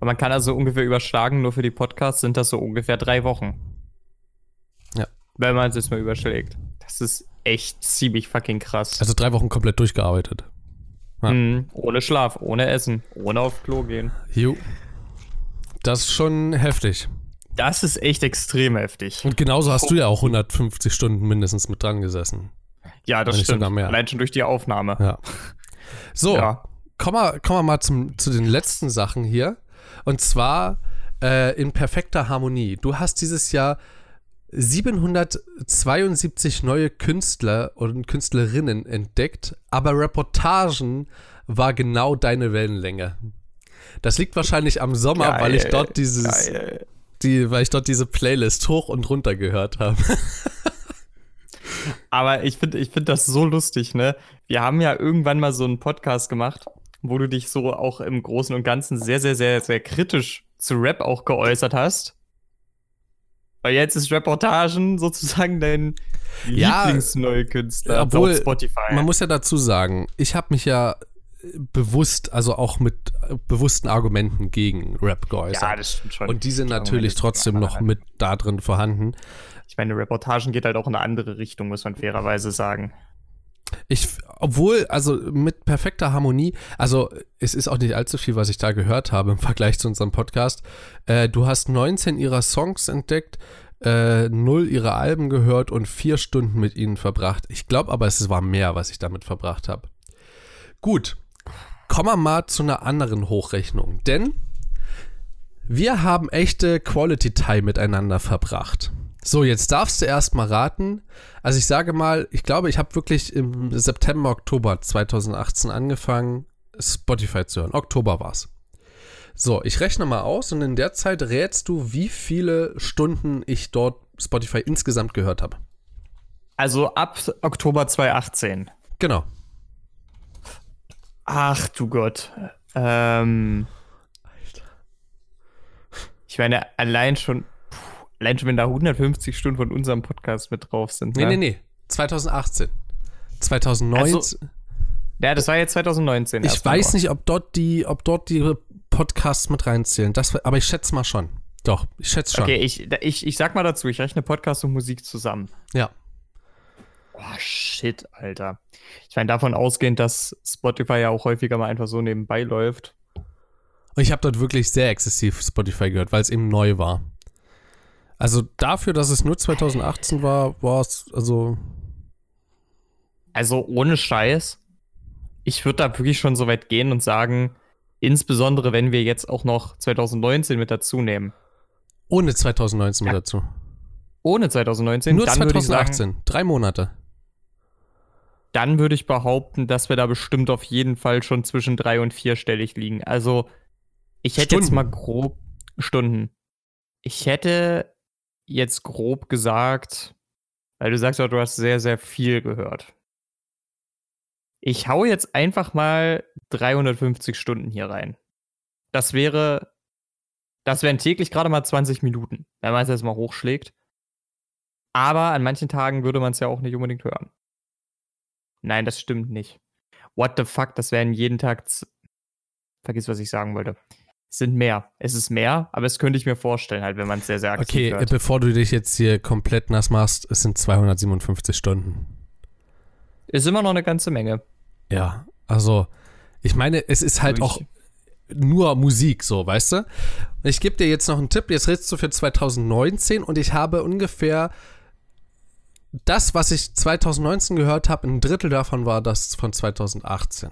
Man kann also ungefähr überschlagen, nur für die Podcasts sind das so ungefähr drei Wochen. Ja. Wenn man es jetzt mal überschlägt. Das ist echt ziemlich fucking krass. Also drei Wochen komplett durchgearbeitet. Ja. Mhm, ohne Schlaf, ohne Essen, ohne auf Klo gehen. Jo. Das ist schon heftig. Das ist echt extrem heftig. Und genauso hast oh. du ja auch 150 Stunden mindestens mit dran gesessen. Ja, das stimmt. Allein schon durch die Aufnahme. Ja. So, ja. Kommen, wir, kommen wir mal zum, zu den letzten Sachen hier. Und zwar äh, in perfekter Harmonie. Du hast dieses Jahr 772 neue Künstler und Künstlerinnen entdeckt, aber Reportagen war genau deine Wellenlänge. Das liegt wahrscheinlich am Sommer, geil, weil ich dort dieses, die, weil ich dort diese Playlist hoch und runter gehört habe. Aber ich finde ich find das so lustig, ne? Wir haben ja irgendwann mal so einen Podcast gemacht, wo du dich so auch im Großen und Ganzen sehr, sehr, sehr, sehr kritisch zu Rap auch geäußert hast. Weil jetzt ist Reportagen sozusagen dein, Lieblingsneue Künstler obwohl, Spotify. Man muss ja dazu sagen, ich habe mich ja bewusst, also auch mit bewussten Argumenten gegen Rap geäußert. Ja, das stimmt schon. Und die sind natürlich trotzdem noch mit da drin vorhanden. Ich meine, Reportagen geht halt auch in eine andere Richtung, muss man fairerweise sagen. Ich, obwohl, also mit perfekter Harmonie, also es ist auch nicht allzu viel, was ich da gehört habe im Vergleich zu unserem Podcast. Äh, du hast 19 ihrer Songs entdeckt, äh, null ihrer Alben gehört und vier Stunden mit ihnen verbracht. Ich glaube aber, es war mehr, was ich damit verbracht habe. Gut, kommen wir mal zu einer anderen Hochrechnung, denn wir haben echte Quality Time miteinander verbracht. So, jetzt darfst du erstmal raten. Also ich sage mal, ich glaube, ich habe wirklich im September, Oktober 2018 angefangen, Spotify zu hören. Oktober war's. So, ich rechne mal aus und in der Zeit rätst du, wie viele Stunden ich dort Spotify insgesamt gehört habe. Also ab Oktober 2018. Genau. Ach du Gott. Ähm, Alter. Ich meine, allein schon Allein schon, wenn da 150 Stunden von unserem Podcast mit drauf sind. Nee, ne? nee, nee. 2018. 2019. Also, ja, das war jetzt 2019. Ich weiß nicht, ob dort die, ob dort die Podcasts mit reinzählen. Das, aber ich schätze mal schon. Doch, ich schätze schon. Okay, ich, ich, ich sag mal dazu, ich rechne Podcast und Musik zusammen. Ja. Oh, shit, Alter. Ich meine, davon ausgehend, dass Spotify ja auch häufiger mal einfach so nebenbei läuft. Ich habe dort wirklich sehr exzessiv Spotify gehört, weil es eben neu war. Also dafür, dass es nur 2018 war, war es, also. Also ohne Scheiß. Ich würde da wirklich schon so weit gehen und sagen, insbesondere wenn wir jetzt auch noch 2019 mit dazu nehmen. Ohne 2019 ja. mit dazu. Ohne 2019? Nur 2018. Sagen, drei Monate. Dann würde ich behaupten, dass wir da bestimmt auf jeden Fall schon zwischen drei und vierstellig liegen. Also, ich hätte Stunden. jetzt mal grob Stunden. Ich hätte jetzt grob gesagt, weil du sagst du hast sehr, sehr viel gehört. Ich hau jetzt einfach mal 350 Stunden hier rein. Das wäre, das wären täglich gerade mal 20 Minuten, wenn man es jetzt mal hochschlägt. Aber an manchen Tagen würde man es ja auch nicht unbedingt hören. Nein, das stimmt nicht. What the fuck, das wären jeden Tag. Vergiss, was ich sagen wollte. Es sind mehr. Es ist mehr, aber es könnte ich mir vorstellen, halt, wenn man es sehr, sehr aktiv Okay, hört. bevor du dich jetzt hier komplett nass machst, es sind 257 Stunden. Ist immer noch eine ganze Menge. Ja, also, ich meine, es ist halt auch nur Musik, so, weißt du? Ich gebe dir jetzt noch einen Tipp, jetzt redest du für 2019 und ich habe ungefähr das, was ich 2019 gehört habe, ein Drittel davon war das von 2018.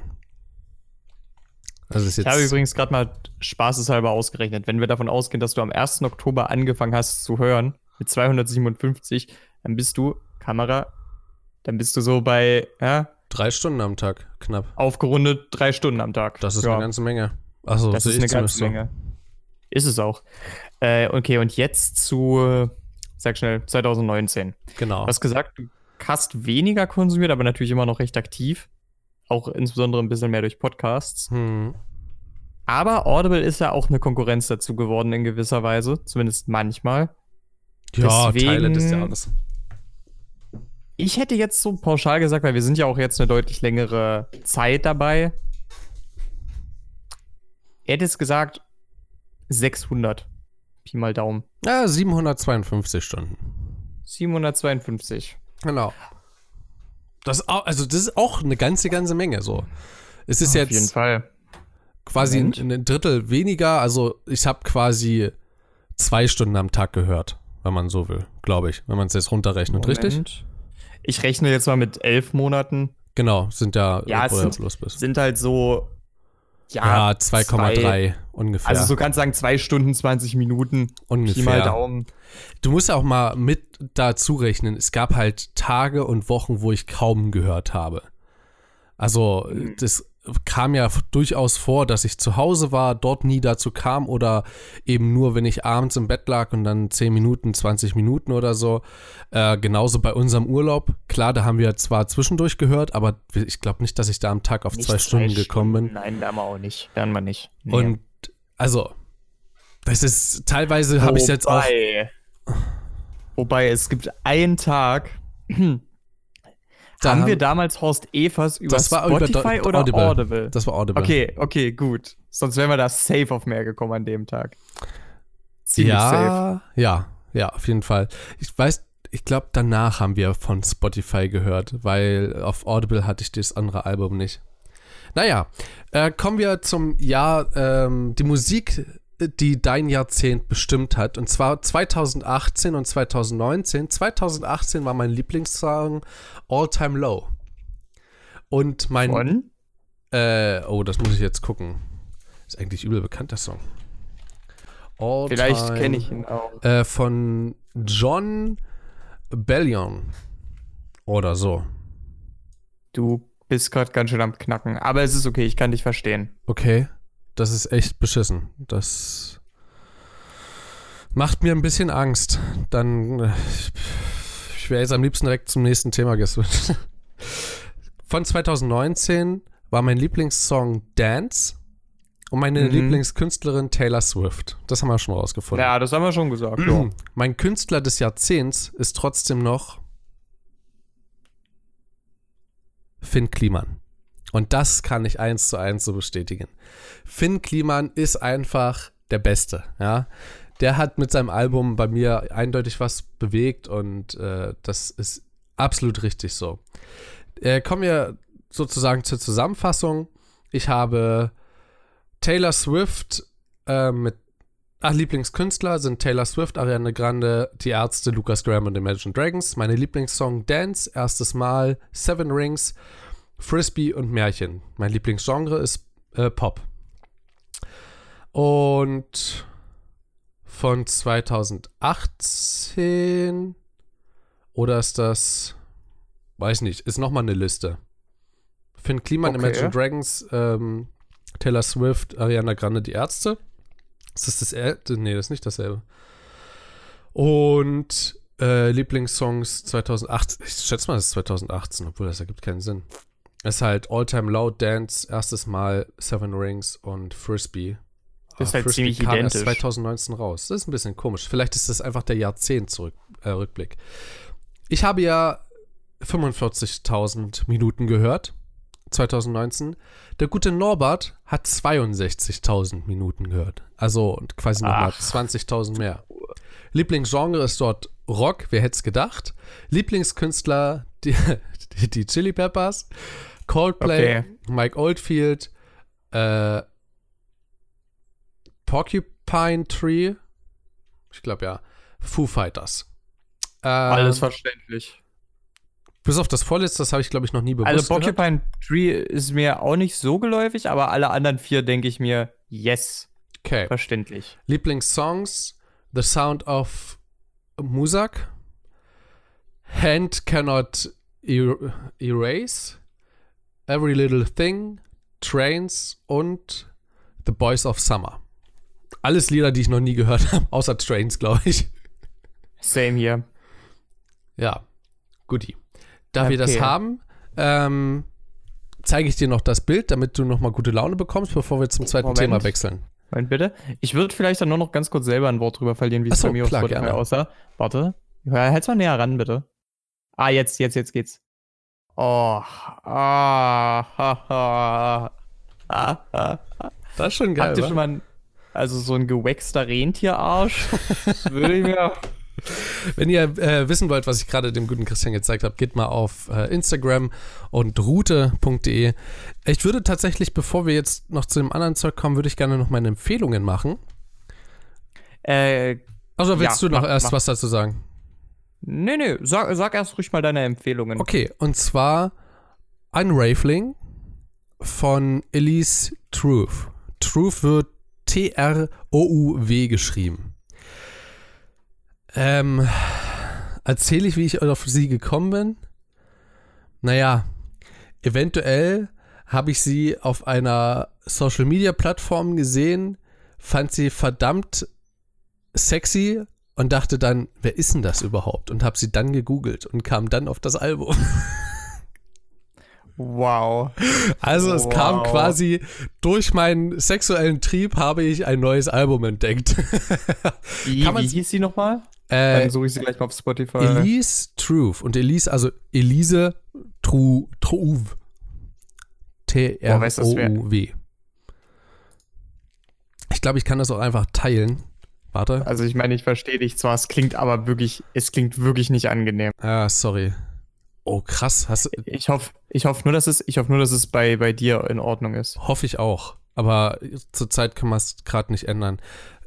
Also ich habe übrigens gerade mal spaßeshalber ausgerechnet. Wenn wir davon ausgehen, dass du am 1. Oktober angefangen hast zu hören, mit 257, dann bist du, Kamera, dann bist du so bei, ja? Drei Stunden am Tag, knapp. Aufgerundet drei Stunden am Tag. Das ist ja. eine ganze Menge. Achso, das ist eine ganze Menge. Ist es auch. Äh, okay, und jetzt zu, sag schnell, 2019. Genau. Du hast gesagt, du hast weniger konsumiert, aber natürlich immer noch recht aktiv. Auch insbesondere ein bisschen mehr durch Podcasts. Hm. Aber Audible ist ja auch eine Konkurrenz dazu geworden in gewisser Weise, zumindest manchmal. Ja, Deswegen, Teile des Jahres. Ich hätte jetzt so pauschal gesagt, weil wir sind ja auch jetzt eine deutlich längere Zeit dabei. Er hätte es gesagt 600. Pi mal Daumen. Ja, 752 Stunden. 752. Genau. Das, also das ist auch eine ganze, ganze Menge so. Es ist Auf jetzt auf jeden Fall. quasi ein, ein, Drittel weniger. Also ich habe quasi zwei Stunden am Tag gehört, wenn man so will, glaube ich, wenn man es jetzt runterrechnet, Moment. richtig? Ich rechne jetzt mal mit elf Monaten. Genau, sind ja, ja es sind, sind halt so ja, ja 2,3 ungefähr. Also so kannst du sagen, zwei Stunden, 20 Minuten. Ungefähr. Pi mal Daumen. Du musst ja auch mal mit dazu rechnen, es gab halt Tage und Wochen, wo ich kaum gehört habe. Also, mhm. das kam ja durchaus vor, dass ich zu Hause war, dort nie dazu kam oder eben nur, wenn ich abends im Bett lag und dann 10 Minuten, 20 Minuten oder so. Äh, genauso bei unserem Urlaub. Klar, da haben wir zwar zwischendurch gehört, aber ich glaube nicht, dass ich da am Tag auf nicht zwei Stunden, Stunden gekommen bin. Nein, da haben wir auch nicht. Da haben wir nicht. Nee. Und also, das ist teilweise habe ich jetzt auch. Wobei, es gibt einen Tag, Da haben wir damals Horst Evers über Spotify über oder Audible. Audible? Das war Audible. Okay, okay, gut. Sonst wären wir da safe auf mehr gekommen an dem Tag. Ziemlich ja, safe. Ja, ja, auf jeden Fall. Ich weiß, ich glaube, danach haben wir von Spotify gehört, weil auf Audible hatte ich das andere Album nicht. Naja, äh, kommen wir zum Jahr, ähm, die Musik, die dein Jahrzehnt bestimmt hat. Und zwar 2018 und 2019. 2018 war mein Lieblingssong All Time Low. Und mein. Von? Äh, oh, das muss ich jetzt gucken. Ist eigentlich übel bekannt, der Song. All Vielleicht kenne ich ihn auch. Äh, von John Bellion. Oder so. Du bist gerade ganz schön am Knacken. Aber es ist okay, ich kann dich verstehen. Okay. Das ist echt beschissen. Das macht mir ein bisschen Angst. Dann. Äh, ich wäre jetzt am liebsten direkt zum nächsten Thema geswitcht. Von 2019 war mein Lieblingssong Dance und meine mhm. Lieblingskünstlerin Taylor Swift. Das haben wir schon rausgefunden. Ja, das haben wir schon gesagt. ja. Mein Künstler des Jahrzehnts ist trotzdem noch Finn Kliman. Und das kann ich eins zu eins so bestätigen. Finn Kliman ist einfach der Beste, ja der hat mit seinem Album bei mir eindeutig was bewegt und äh, das ist absolut richtig so. Äh, kommen wir sozusagen zur Zusammenfassung. Ich habe Taylor Swift äh, mit Ach, Lieblingskünstler sind Taylor Swift, Ariana Grande, Die Ärzte, Lucas Graham und Imagine Dragons. Meine Lieblingssong Dance, erstes Mal, Seven Rings, Frisbee und Märchen. Mein Lieblingsgenre ist äh, Pop. Und von 2018 oder ist das, weiß nicht, ist nochmal eine Liste. Finn Kliman, okay. Imagine Dragons, ähm, Taylor Swift, Ariana Grande, die Ärzte. Ist das das, nee, das ist nicht dasselbe. Und äh, Lieblingssongs 2018, ich schätze mal, das ist 2018, obwohl das ergibt keinen Sinn. Es ist halt All Time Low Dance, erstes Mal Seven Rings und Frisbee. Das ist halt Frisbee ziemlich kam identisch. erst 2019 raus. Das ist ein bisschen komisch. Vielleicht ist das einfach der Jahrzehnt-Rückblick. Äh, ich habe ja 45.000 Minuten gehört. 2019. Der gute Norbert hat 62.000 Minuten gehört. Also quasi nochmal 20.000 mehr. Lieblingsgenre ist dort Rock, wer hätte es gedacht? Lieblingskünstler, die, die, die Chili Peppers, Coldplay, okay. Mike Oldfield, äh, Porcupine Tree. Ich glaube ja. Foo Fighters. Ähm, Alles verständlich. Bis auf das vorletzte, das habe ich, glaube ich, noch nie bewusst Also Porcupine gehört. Tree ist mir auch nicht so geläufig, aber alle anderen vier denke ich mir, yes. Okay. Verständlich. Lieblingssongs: The Sound of Musak, Hand Cannot er Erase, Every Little Thing, Trains und The Boys of Summer. Alles Lieder, die ich noch nie gehört habe, außer Trains, glaube ich. Same hier. Ja, guti. Da okay. wir das haben, ähm, zeige ich dir noch das Bild, damit du noch mal gute Laune bekommst, bevor wir zum zweiten Moment. Thema wechseln. Moment, bitte. Ich würde vielleicht dann nur noch ganz kurz selber ein Wort drüber verlieren, wie es bei mir klar, auf Spotify aussah. Warte. Ja, halt's mal näher ran, bitte. Ah, jetzt, jetzt, jetzt geht's. Oh. Ah, ha, ha. Ah, ah. Das ist schon geil. Habt ihr schon mal also so ein gewächster Rentierarsch. Das würde ich mir. Wenn ihr äh, wissen wollt, was ich gerade dem guten Christian gezeigt habe, geht mal auf äh, Instagram und route.de. Ich würde tatsächlich, bevor wir jetzt noch zu dem anderen Zeug kommen, würde ich gerne noch meine Empfehlungen machen. Äh, also willst ja, du noch mach, erst mach. was dazu sagen? Nee, nee, sag, sag erst ruhig mal deine Empfehlungen. Okay, und zwar Unraveling von Elise Truth. Truth wird T-R-O-U-W geschrieben. Ähm, erzähle ich, wie ich auf sie gekommen bin? Naja, eventuell habe ich sie auf einer Social Media Plattform gesehen, fand sie verdammt sexy und dachte dann, wer ist denn das überhaupt? Und habe sie dann gegoogelt und kam dann auf das Album. Wow. Also es wow. kam quasi durch meinen sexuellen Trieb habe ich ein neues Album entdeckt. wie, wie hieß sie nochmal? Äh, Dann suche ich sie gleich mal auf Spotify. Elise Truth. Und Elise, also Elise Tru, Truv. T-R-O-U-W. Ich glaube, ich kann das auch einfach teilen. Warte. Also ich meine, ich verstehe dich zwar, es klingt aber wirklich, es klingt wirklich nicht angenehm. Ah, sorry. Oh, krass. Hast ich hoffe ich hoff nur, dass es, ich hoffe nur, dass es bei, bei dir in Ordnung ist. Hoffe ich auch. Aber zurzeit können wir es gerade nicht ändern.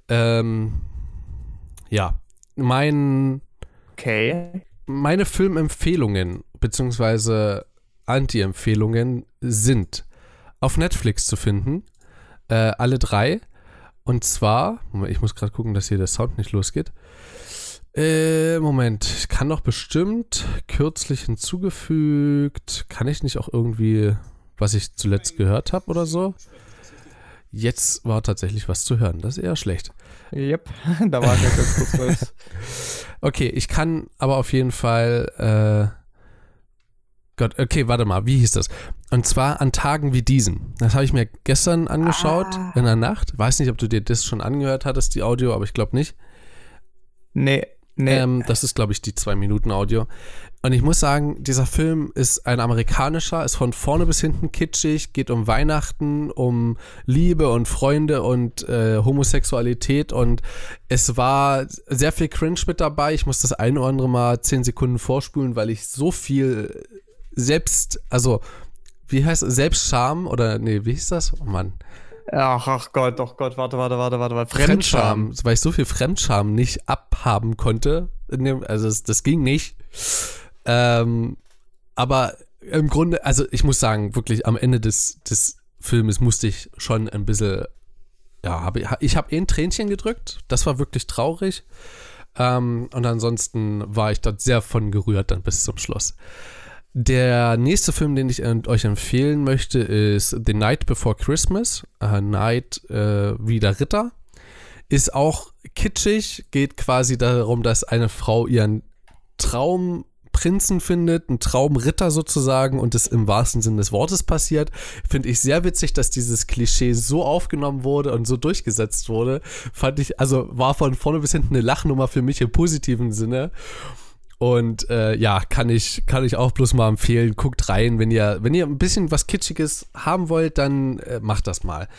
Ähm, ja. Mein. Okay. Meine Filmempfehlungen, beziehungsweise Anti-Empfehlungen sind auf Netflix zu finden. Äh, alle drei. Und zwar, ich muss gerade gucken, dass hier der Sound nicht losgeht. Äh, Moment, ich kann doch bestimmt kürzlich hinzugefügt. Kann ich nicht auch irgendwie, was ich zuletzt gehört habe oder so? Jetzt war tatsächlich was zu hören. Das ist eher schlecht. Yep, da war ganz kurz was. okay, ich kann aber auf jeden Fall. Gott, okay, warte mal, wie hieß das? Und zwar an Tagen wie diesen. Das habe ich mir gestern angeschaut ah. in der Nacht. Weiß nicht, ob du dir das schon angehört hattest, die Audio, aber ich glaube nicht. Nee, Nee. Ähm, das ist, glaube ich, die zwei Minuten Audio. Und ich muss sagen, dieser Film ist ein amerikanischer, ist von vorne bis hinten kitschig, geht um Weihnachten, um Liebe und Freunde und äh, Homosexualität und es war sehr viel Cringe mit dabei. Ich muss das ein oder andere Mal zehn Sekunden vorspulen, weil ich so viel selbst, also wie heißt es, Selbstscham oder nee, wie hieß das? Oh Mann. Ach, ach Gott, doch Gott, warte, warte, warte, warte, warte. Fremdscham. Fremdscham. Weil ich so viel Fremdscham nicht abhaben konnte. Also das, das ging nicht. Ähm, aber im Grunde, also ich muss sagen, wirklich am Ende des, des Filmes musste ich schon ein bisschen, ja, hab, ich habe eh ein Tränchen gedrückt. Das war wirklich traurig. Ähm, und ansonsten war ich dort sehr von gerührt dann bis zum Schluss. Der nächste Film, den ich euch empfehlen möchte, ist The Night Before Christmas. A Night äh, wie der Ritter. Ist auch kitschig, geht quasi darum, dass eine Frau ihren Traumprinzen findet, einen Traumritter sozusagen und es im wahrsten Sinne des Wortes passiert. Finde ich sehr witzig, dass dieses Klischee so aufgenommen wurde und so durchgesetzt wurde. Fand ich, also war von vorne bis hinten eine Lachnummer für mich im positiven Sinne. Und äh, ja, kann ich, kann ich auch bloß mal empfehlen. Guckt rein, wenn ihr, wenn ihr ein bisschen was Kitschiges haben wollt, dann äh, macht das mal.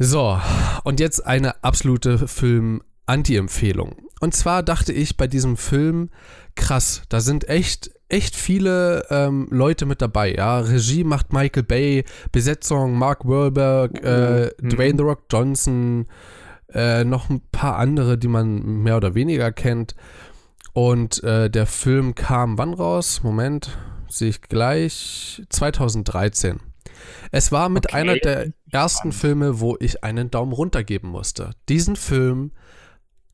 So, und jetzt eine absolute Film-Anti-Empfehlung. Und zwar dachte ich bei diesem Film, krass, da sind echt, echt viele ähm, Leute mit dabei. Ja, Regie macht Michael Bay, Besetzung Mark Wahlberg, äh, mhm. Dwayne The Rock Johnson, äh, noch ein paar andere, die man mehr oder weniger kennt. Und äh, der Film kam wann raus? Moment, sehe ich gleich. 2013. Es war mit okay. einer der ersten Filme, wo ich einen Daumen runter geben musste. Diesen Film,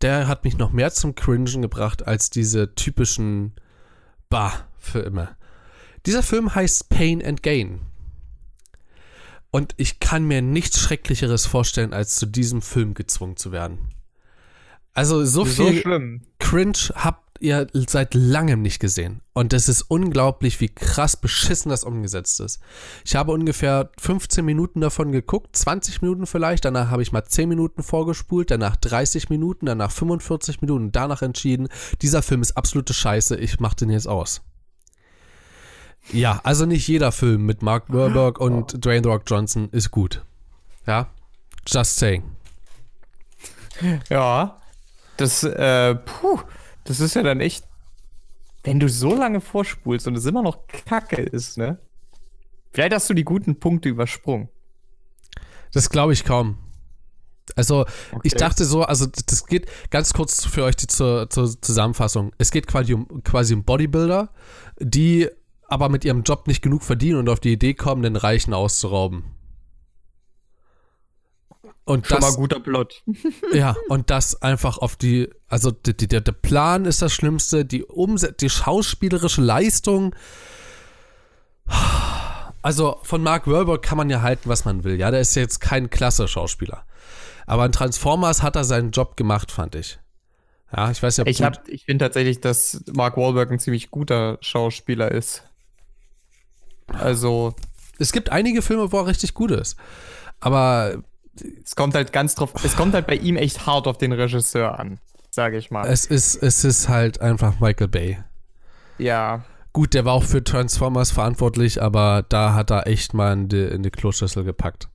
der hat mich noch mehr zum Cringen gebracht als diese typischen Bah-Filme. Dieser Film heißt Pain and Gain. Und ich kann mir nichts Schrecklicheres vorstellen, als zu diesem Film gezwungen zu werden. Also so viel so Cringe habt ihr seit langem nicht gesehen. Und es ist unglaublich, wie krass beschissen das umgesetzt ist. Ich habe ungefähr 15 Minuten davon geguckt, 20 Minuten vielleicht, danach habe ich mal 10 Minuten vorgespult, danach 30 Minuten, danach 45 Minuten, danach entschieden, dieser Film ist absolute Scheiße, ich mache den jetzt aus. Ja, also nicht jeder Film mit Mark Wahlberg und Dwayne Rock Johnson ist gut. Ja, just saying. Ja, das, äh, puh, das ist ja dann echt, wenn du so lange vorspulst und es immer noch Kacke ist, ne? Vielleicht hast du die guten Punkte übersprungen. Das glaube ich kaum. Also, okay. ich dachte so, also das geht ganz kurz für euch die zur, zur Zusammenfassung. Es geht quasi um, quasi um Bodybuilder, die aber mit ihrem Job nicht genug verdienen und auf die Idee kommen, den Reichen auszurauben. Und Schon das, mal guter Plot. ja, und das einfach auf die, also die, die, der Plan ist das Schlimmste, die Umse die schauspielerische Leistung. Also von Mark Wahlberg kann man ja halten, was man will. Ja, der ist jetzt kein klasse Schauspieler. Aber in Transformers hat er seinen Job gemacht, fand ich. Ja, ich weiß ja. Ich, ich finde tatsächlich, dass Mark Wahlberg ein ziemlich guter Schauspieler ist. Also. Es gibt einige Filme, wo er richtig gut ist. Aber es kommt halt ganz drauf, es kommt halt bei ihm echt hart auf den Regisseur an. sage ich mal. Es ist, es ist halt einfach Michael Bay. Ja. Gut, der war auch für Transformers verantwortlich, aber da hat er echt mal in die, in die Kloschüssel gepackt.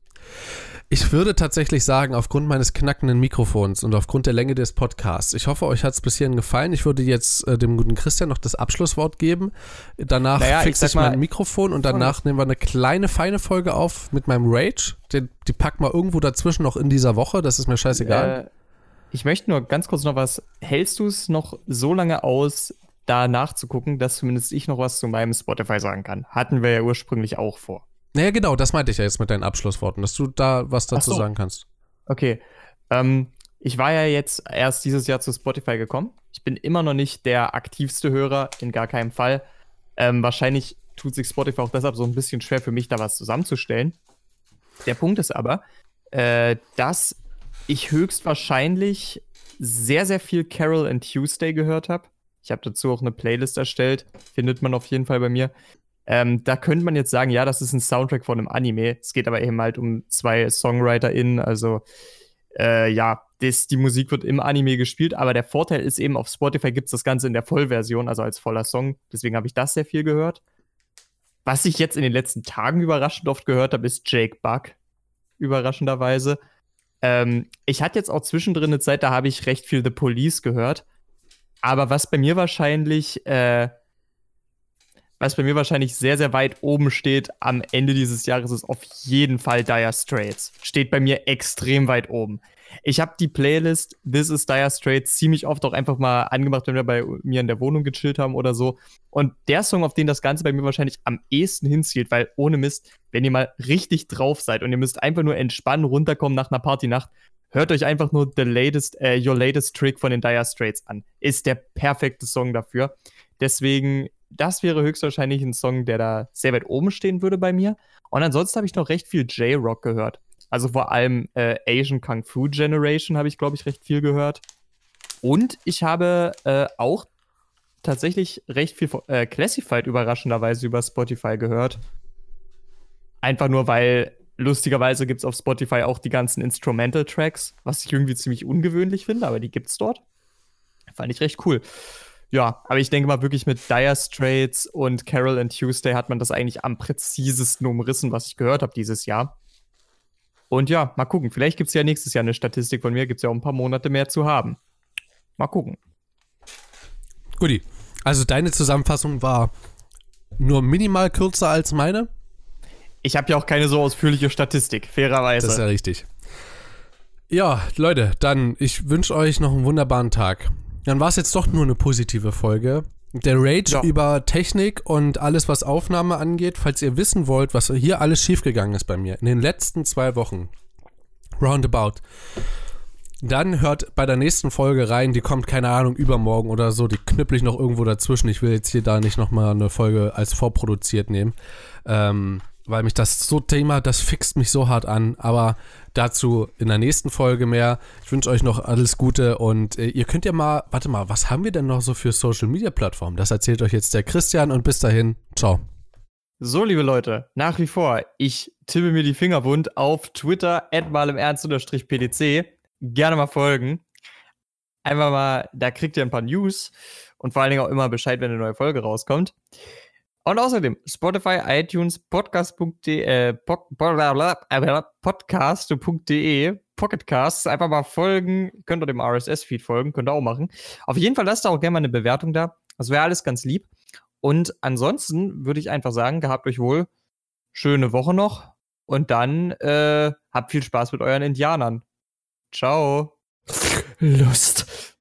Ich würde tatsächlich sagen, aufgrund meines knackenden Mikrofons und aufgrund der Länge des Podcasts, ich hoffe, euch hat es bis hierhin gefallen. Ich würde jetzt äh, dem guten Christian noch das Abschlusswort geben. Danach naja, fixe ich, ich mein Mikrofon und danach nehmen wir eine kleine, feine Folge auf mit meinem Rage. Den, die packen wir irgendwo dazwischen noch in dieser Woche, das ist mir scheißegal. Äh, ich möchte nur ganz kurz noch was. Hältst du es noch so lange aus, da nachzugucken, dass zumindest ich noch was zu meinem Spotify sagen kann? Hatten wir ja ursprünglich auch vor. Naja, genau, das meinte ich ja jetzt mit deinen Abschlussworten, dass du da was dazu so. sagen kannst. Okay. Ähm, ich war ja jetzt erst dieses Jahr zu Spotify gekommen. Ich bin immer noch nicht der aktivste Hörer, in gar keinem Fall. Ähm, wahrscheinlich tut sich Spotify auch deshalb so ein bisschen schwer für mich, da was zusammenzustellen. Der Punkt ist aber, äh, dass ich höchstwahrscheinlich sehr, sehr viel Carol and Tuesday gehört habe. Ich habe dazu auch eine Playlist erstellt, findet man auf jeden Fall bei mir. Ähm, da könnte man jetzt sagen, ja, das ist ein Soundtrack von einem Anime. Es geht aber eben halt um zwei SongwriterInnen. Also, äh, ja, das, die Musik wird im Anime gespielt, aber der Vorteil ist eben, auf Spotify gibt es das Ganze in der Vollversion, also als voller Song. Deswegen habe ich das sehr viel gehört. Was ich jetzt in den letzten Tagen überraschend oft gehört habe, ist Jake Buck. Überraschenderweise. Ähm, ich hatte jetzt auch zwischendrin eine Zeit, da habe ich recht viel The Police gehört. Aber was bei mir wahrscheinlich äh, was bei mir wahrscheinlich sehr, sehr weit oben steht am Ende dieses Jahres, ist auf jeden Fall Dire Straits. Steht bei mir extrem weit oben. Ich habe die Playlist This is Dire Straits ziemlich oft auch einfach mal angemacht, wenn wir bei mir in der Wohnung gechillt haben oder so. Und der Song, auf den das Ganze bei mir wahrscheinlich am ehesten hinzielt, weil ohne Mist, wenn ihr mal richtig drauf seid und ihr müsst einfach nur entspannen, runterkommen nach einer Partynacht, hört euch einfach nur the latest, äh, Your Latest Trick von den Dire Straits an. Ist der perfekte Song dafür. Deswegen das wäre höchstwahrscheinlich ein Song, der da sehr weit oben stehen würde bei mir. Und ansonsten habe ich noch recht viel J-Rock gehört. Also vor allem äh, Asian Kung Fu Generation habe ich, glaube ich, recht viel gehört. Und ich habe äh, auch tatsächlich recht viel äh, Classified überraschenderweise über Spotify gehört. Einfach nur, weil lustigerweise gibt es auf Spotify auch die ganzen Instrumental-Tracks, was ich irgendwie ziemlich ungewöhnlich finde, aber die gibt es dort. Fand ich recht cool. Ja, aber ich denke mal wirklich mit Dire Straits und Carol and Tuesday hat man das eigentlich am präzisesten umrissen, was ich gehört habe dieses Jahr. Und ja, mal gucken. Vielleicht gibt es ja nächstes Jahr eine Statistik von mir. Gibt es ja auch ein paar Monate mehr zu haben. Mal gucken. Guti. Also deine Zusammenfassung war nur minimal kürzer als meine? Ich habe ja auch keine so ausführliche Statistik, fairerweise. Das ist ja richtig. Ja, Leute, dann ich wünsche euch noch einen wunderbaren Tag. Dann war es jetzt doch nur eine positive Folge. Der Rage ja. über Technik und alles, was Aufnahme angeht, falls ihr wissen wollt, was hier alles schiefgegangen ist bei mir in den letzten zwei Wochen. Roundabout. Dann hört bei der nächsten Folge rein, die kommt, keine Ahnung, übermorgen oder so, die knüppel ich noch irgendwo dazwischen. Ich will jetzt hier da nicht nochmal eine Folge als vorproduziert nehmen. Ähm, weil mich das so Thema, das fixt mich so hart an. Aber dazu in der nächsten Folge mehr. Ich wünsche euch noch alles Gute und äh, ihr könnt ja mal, warte mal, was haben wir denn noch so für Social Media Plattformen? Das erzählt euch jetzt der Christian und bis dahin, ciao. So, liebe Leute, nach wie vor, ich tippe mir die Finger wund auf Twitter, mal im Ernst-PDC. Gerne mal folgen. Einfach mal, da kriegt ihr ein paar News und vor allen Dingen auch immer Bescheid, wenn eine neue Folge rauskommt. Und außerdem Spotify, iTunes, podcast.de, äh, podcast.de, Pocketcasts, einfach mal folgen, könnt ihr dem RSS-Feed folgen, könnt ihr auch machen. Auf jeden Fall lasst auch gerne mal eine Bewertung da. Das wäre alles ganz lieb. Und ansonsten würde ich einfach sagen, gehabt euch wohl, schöne Woche noch und dann äh, habt viel Spaß mit euren Indianern. Ciao. Lust.